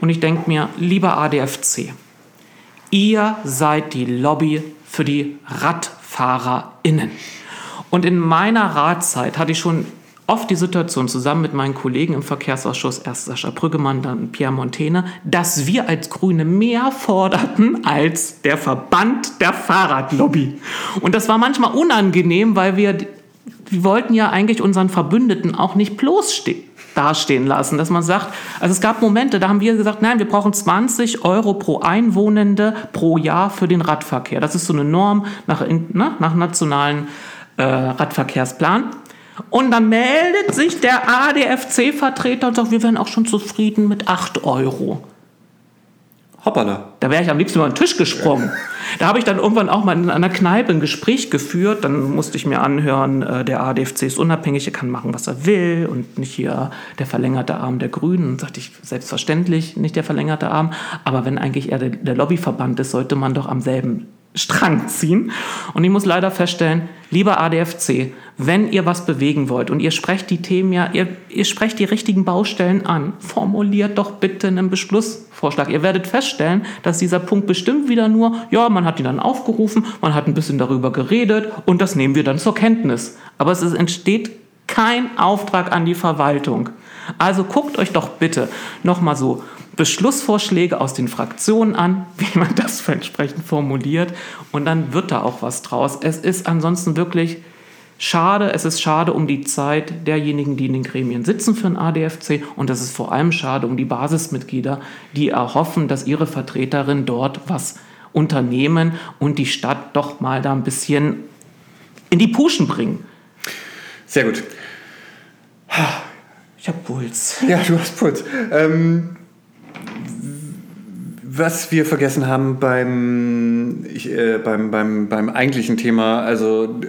Und ich denke mir, lieber ADFC, ihr seid die Lobby für die RadfahrerInnen. Und in meiner Ratszeit hatte ich schon oft die Situation zusammen mit meinen Kollegen im Verkehrsausschuss, erst Sascha Brüggemann, dann Pierre Montene, dass wir als Grüne mehr forderten als der Verband der Fahrradlobby. Und das war manchmal unangenehm, weil wir, wir wollten ja eigentlich unseren Verbündeten auch nicht bloßstehen dastehen lassen, dass man sagt, also es gab Momente, da haben wir gesagt, nein, wir brauchen 20 Euro pro Einwohnende pro Jahr für den Radverkehr. Das ist so eine Norm nach, ne, nach nationalen äh, Radverkehrsplan. Und dann meldet sich der ADFC-Vertreter und sagt, wir wären auch schon zufrieden mit 8 Euro.
Hoppala.
Da wäre ich am liebsten über den Tisch gesprungen. Da habe ich dann irgendwann auch mal in einer Kneipe ein Gespräch geführt. Dann musste ich mir anhören, äh, der ADFC ist unabhängig, er kann machen, was er will und nicht hier der verlängerte Arm der Grünen. Und sagte ich, selbstverständlich nicht der verlängerte Arm. Aber wenn eigentlich er der Lobbyverband ist, sollte man doch am selben Strang ziehen. Und ich muss leider feststellen, lieber ADFC, wenn ihr was bewegen wollt und ihr sprecht die Themen ja, ihr, ihr sprecht die richtigen Baustellen an, formuliert doch bitte einen Beschlussvorschlag. Ihr werdet feststellen, dass dieser Punkt bestimmt wieder nur, ja, man hat ihn dann aufgerufen, man hat ein bisschen darüber geredet und das nehmen wir dann zur Kenntnis. Aber es entsteht kein Auftrag an die Verwaltung. Also guckt euch doch bitte nochmal so Beschlussvorschläge aus den Fraktionen an, wie man das entsprechend formuliert. Und dann wird da auch was draus. Es ist ansonsten wirklich schade. Es ist schade um die Zeit derjenigen, die in den Gremien sitzen für den ADFC. Und es ist vor allem schade um die Basismitglieder, die erhoffen, dass ihre Vertreterin dort was unternehmen und die Stadt doch mal da ein bisschen in die Puschen bringen.
Sehr gut.
Ich habe Puls.
Ja, du hast Puls. Ähm, was wir vergessen haben beim, ich, äh, beim, beim, beim eigentlichen Thema, also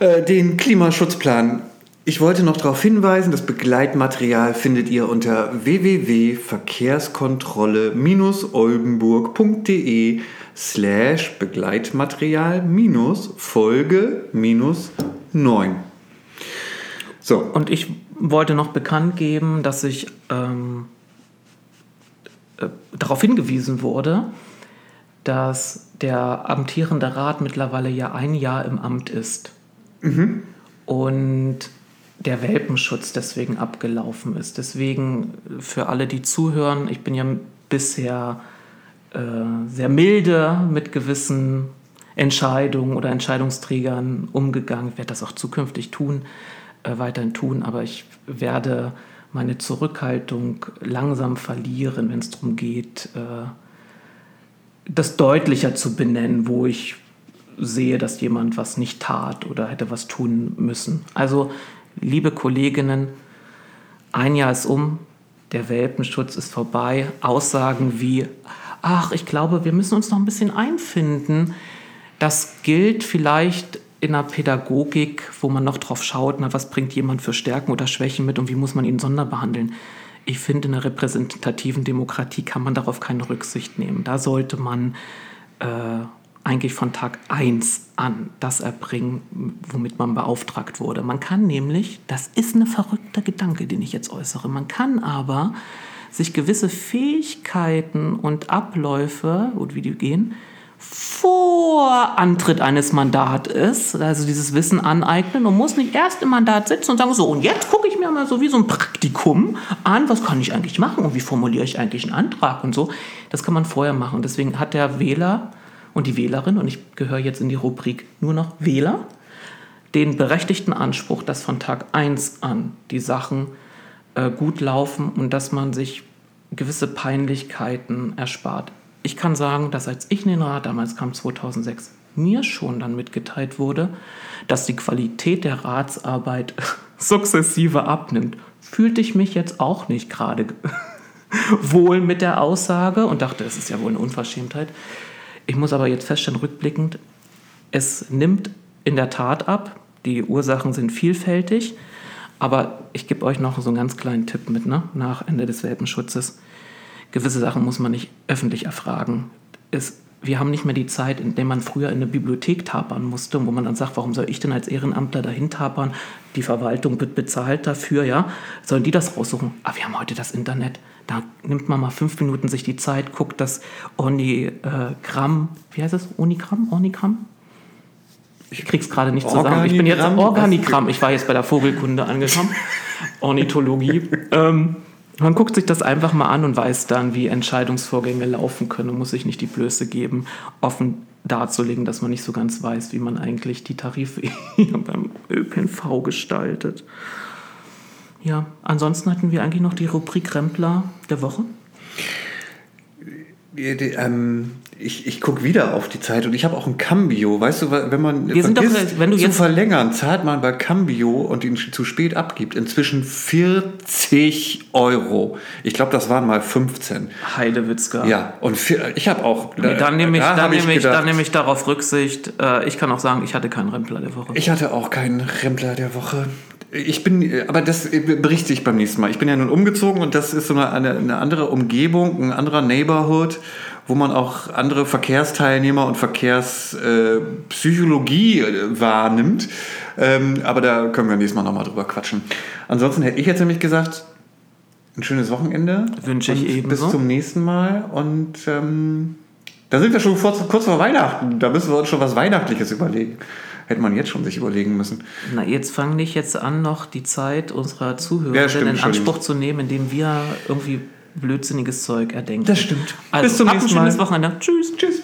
äh, den Klimaschutzplan. Ich wollte noch darauf hinweisen, das Begleitmaterial findet ihr unter www.verkehrskontrolle-oldenburg.de slash Begleitmaterial Folge minus 9.
So. Und ich wollte noch bekannt geben, dass ich ähm, äh, darauf hingewiesen wurde, dass der amtierende Rat mittlerweile ja ein Jahr im Amt ist mhm. und der Welpenschutz deswegen abgelaufen ist. Deswegen für alle, die zuhören, ich bin ja bisher äh, sehr milde mit gewissen Entscheidungen oder Entscheidungsträgern umgegangen. Ich werde das auch zukünftig tun, äh, weiterhin tun, aber ich werde meine Zurückhaltung langsam verlieren, wenn es darum geht, äh, das deutlicher zu benennen, wo ich sehe, dass jemand was nicht tat oder hätte was tun müssen. Also, liebe Kolleginnen, ein Jahr ist um, der Welpenschutz ist vorbei. Aussagen wie, ach, ich glaube, wir müssen uns noch ein bisschen einfinden, das gilt vielleicht in der Pädagogik, wo man noch drauf schaut, na, was bringt jemand für Stärken oder Schwächen mit und wie muss man ihn sonderbehandeln. Ich finde, in einer repräsentativen Demokratie kann man darauf keine Rücksicht nehmen. Da sollte man äh, eigentlich von Tag 1 an das erbringen, womit man beauftragt wurde. Man kann nämlich, das ist ein verrückter Gedanke, den ich jetzt äußere, man kann aber sich gewisse Fähigkeiten und Abläufe, und wie die gehen, vor Antritt eines Mandates, also dieses Wissen aneignen und muss nicht erst im Mandat sitzen und sagen, so, und jetzt gucke ich mir mal so wie so ein Praktikum an, was kann ich eigentlich machen und wie formuliere ich eigentlich einen Antrag und so. Das kann man vorher machen. Deswegen hat der Wähler und die Wählerin, und ich gehöre jetzt in die Rubrik nur noch Wähler, den berechtigten Anspruch, dass von Tag 1 an die Sachen äh, gut laufen und dass man sich gewisse Peinlichkeiten erspart ich kann sagen, dass als ich in den Rat damals kam, 2006, mir schon dann mitgeteilt wurde, dass die Qualität der Ratsarbeit sukzessive abnimmt, fühlte ich mich jetzt auch nicht gerade wohl mit der Aussage und dachte, es ist ja wohl eine Unverschämtheit. Ich muss aber jetzt feststellen, rückblickend, es nimmt in der Tat ab. Die Ursachen sind vielfältig. Aber ich gebe euch noch so einen ganz kleinen Tipp mit, ne? nach Ende des Welpenschutzes gewisse Sachen muss man nicht öffentlich erfragen. Es, wir haben nicht mehr die Zeit, in der man früher in eine Bibliothek tapern musste, wo man dann sagt, warum soll ich denn als Ehrenamtler dahin tapern? Die Verwaltung wird bezahlt dafür, ja? Sollen die das raussuchen? Aber wir haben heute das Internet. Da nimmt man mal fünf Minuten sich die Zeit, guckt das Onigramm, wie heißt es? Onigramm? Onigramm? Ich krieg's gerade nicht zusammen. Ich bin jetzt
Organigramm?
Organigramm. Ich war jetzt bei der Vogelkunde angekommen. Ornithologie. ähm, man guckt sich das einfach mal an und weiß dann, wie Entscheidungsvorgänge laufen können und muss sich nicht die Blöße geben, offen darzulegen, dass man nicht so ganz weiß, wie man eigentlich die Tarife hier beim ÖPNV gestaltet. Ja, ansonsten hatten wir eigentlich noch die Rubrik Rempler der Woche.
Ähm, ich ich gucke wieder auf die Zeit und ich habe auch ein Cambio. Weißt du, wenn man
Wir sind doch-
vergisst,
wenn du
zu
jetzt-
verlängern, zahlt man bei Cambio und ihn zu spät abgibt, inzwischen 40 Euro. Ich glaube, das waren mal 15.
Heidewitzka.
Ja, und vier, ich habe auch.
Nee, dann nehme ich,
da
dann nehme ich,
gedacht,
dann nehme ich darauf Rücksicht. Äh, ich kann auch sagen, ich hatte keinen Rempler der Woche.
Ich hatte auch keinen Rempler der Woche. Ich bin, aber das berichte ich beim nächsten Mal. Ich bin ja nun umgezogen und das ist so eine, eine andere Umgebung, ein anderer Neighborhood, wo man auch andere Verkehrsteilnehmer und Verkehrspsychologie äh, wahrnimmt. Ähm, aber da können wir nächstes Mal nochmal drüber quatschen. Ansonsten hätte ich jetzt nämlich gesagt, ein schönes Wochenende.
Wünsche ich ebenso.
Bis zum nächsten Mal. Und ähm, da sind wir schon kurz, kurz vor Weihnachten. Da müssen wir uns schon was Weihnachtliches überlegen. Hätte man jetzt schon sich überlegen müssen.
Na, jetzt fang nicht jetzt an, noch die Zeit unserer Zuhörer
Ja,
in. Anspruch zu nehmen, indem wir irgendwie blödsinniges Zeug erdenken.
Das stimmt.
Also,
Bis zum nächsten
ein schönes
Mal.
Wochenende. Tschüss.
Tschüss.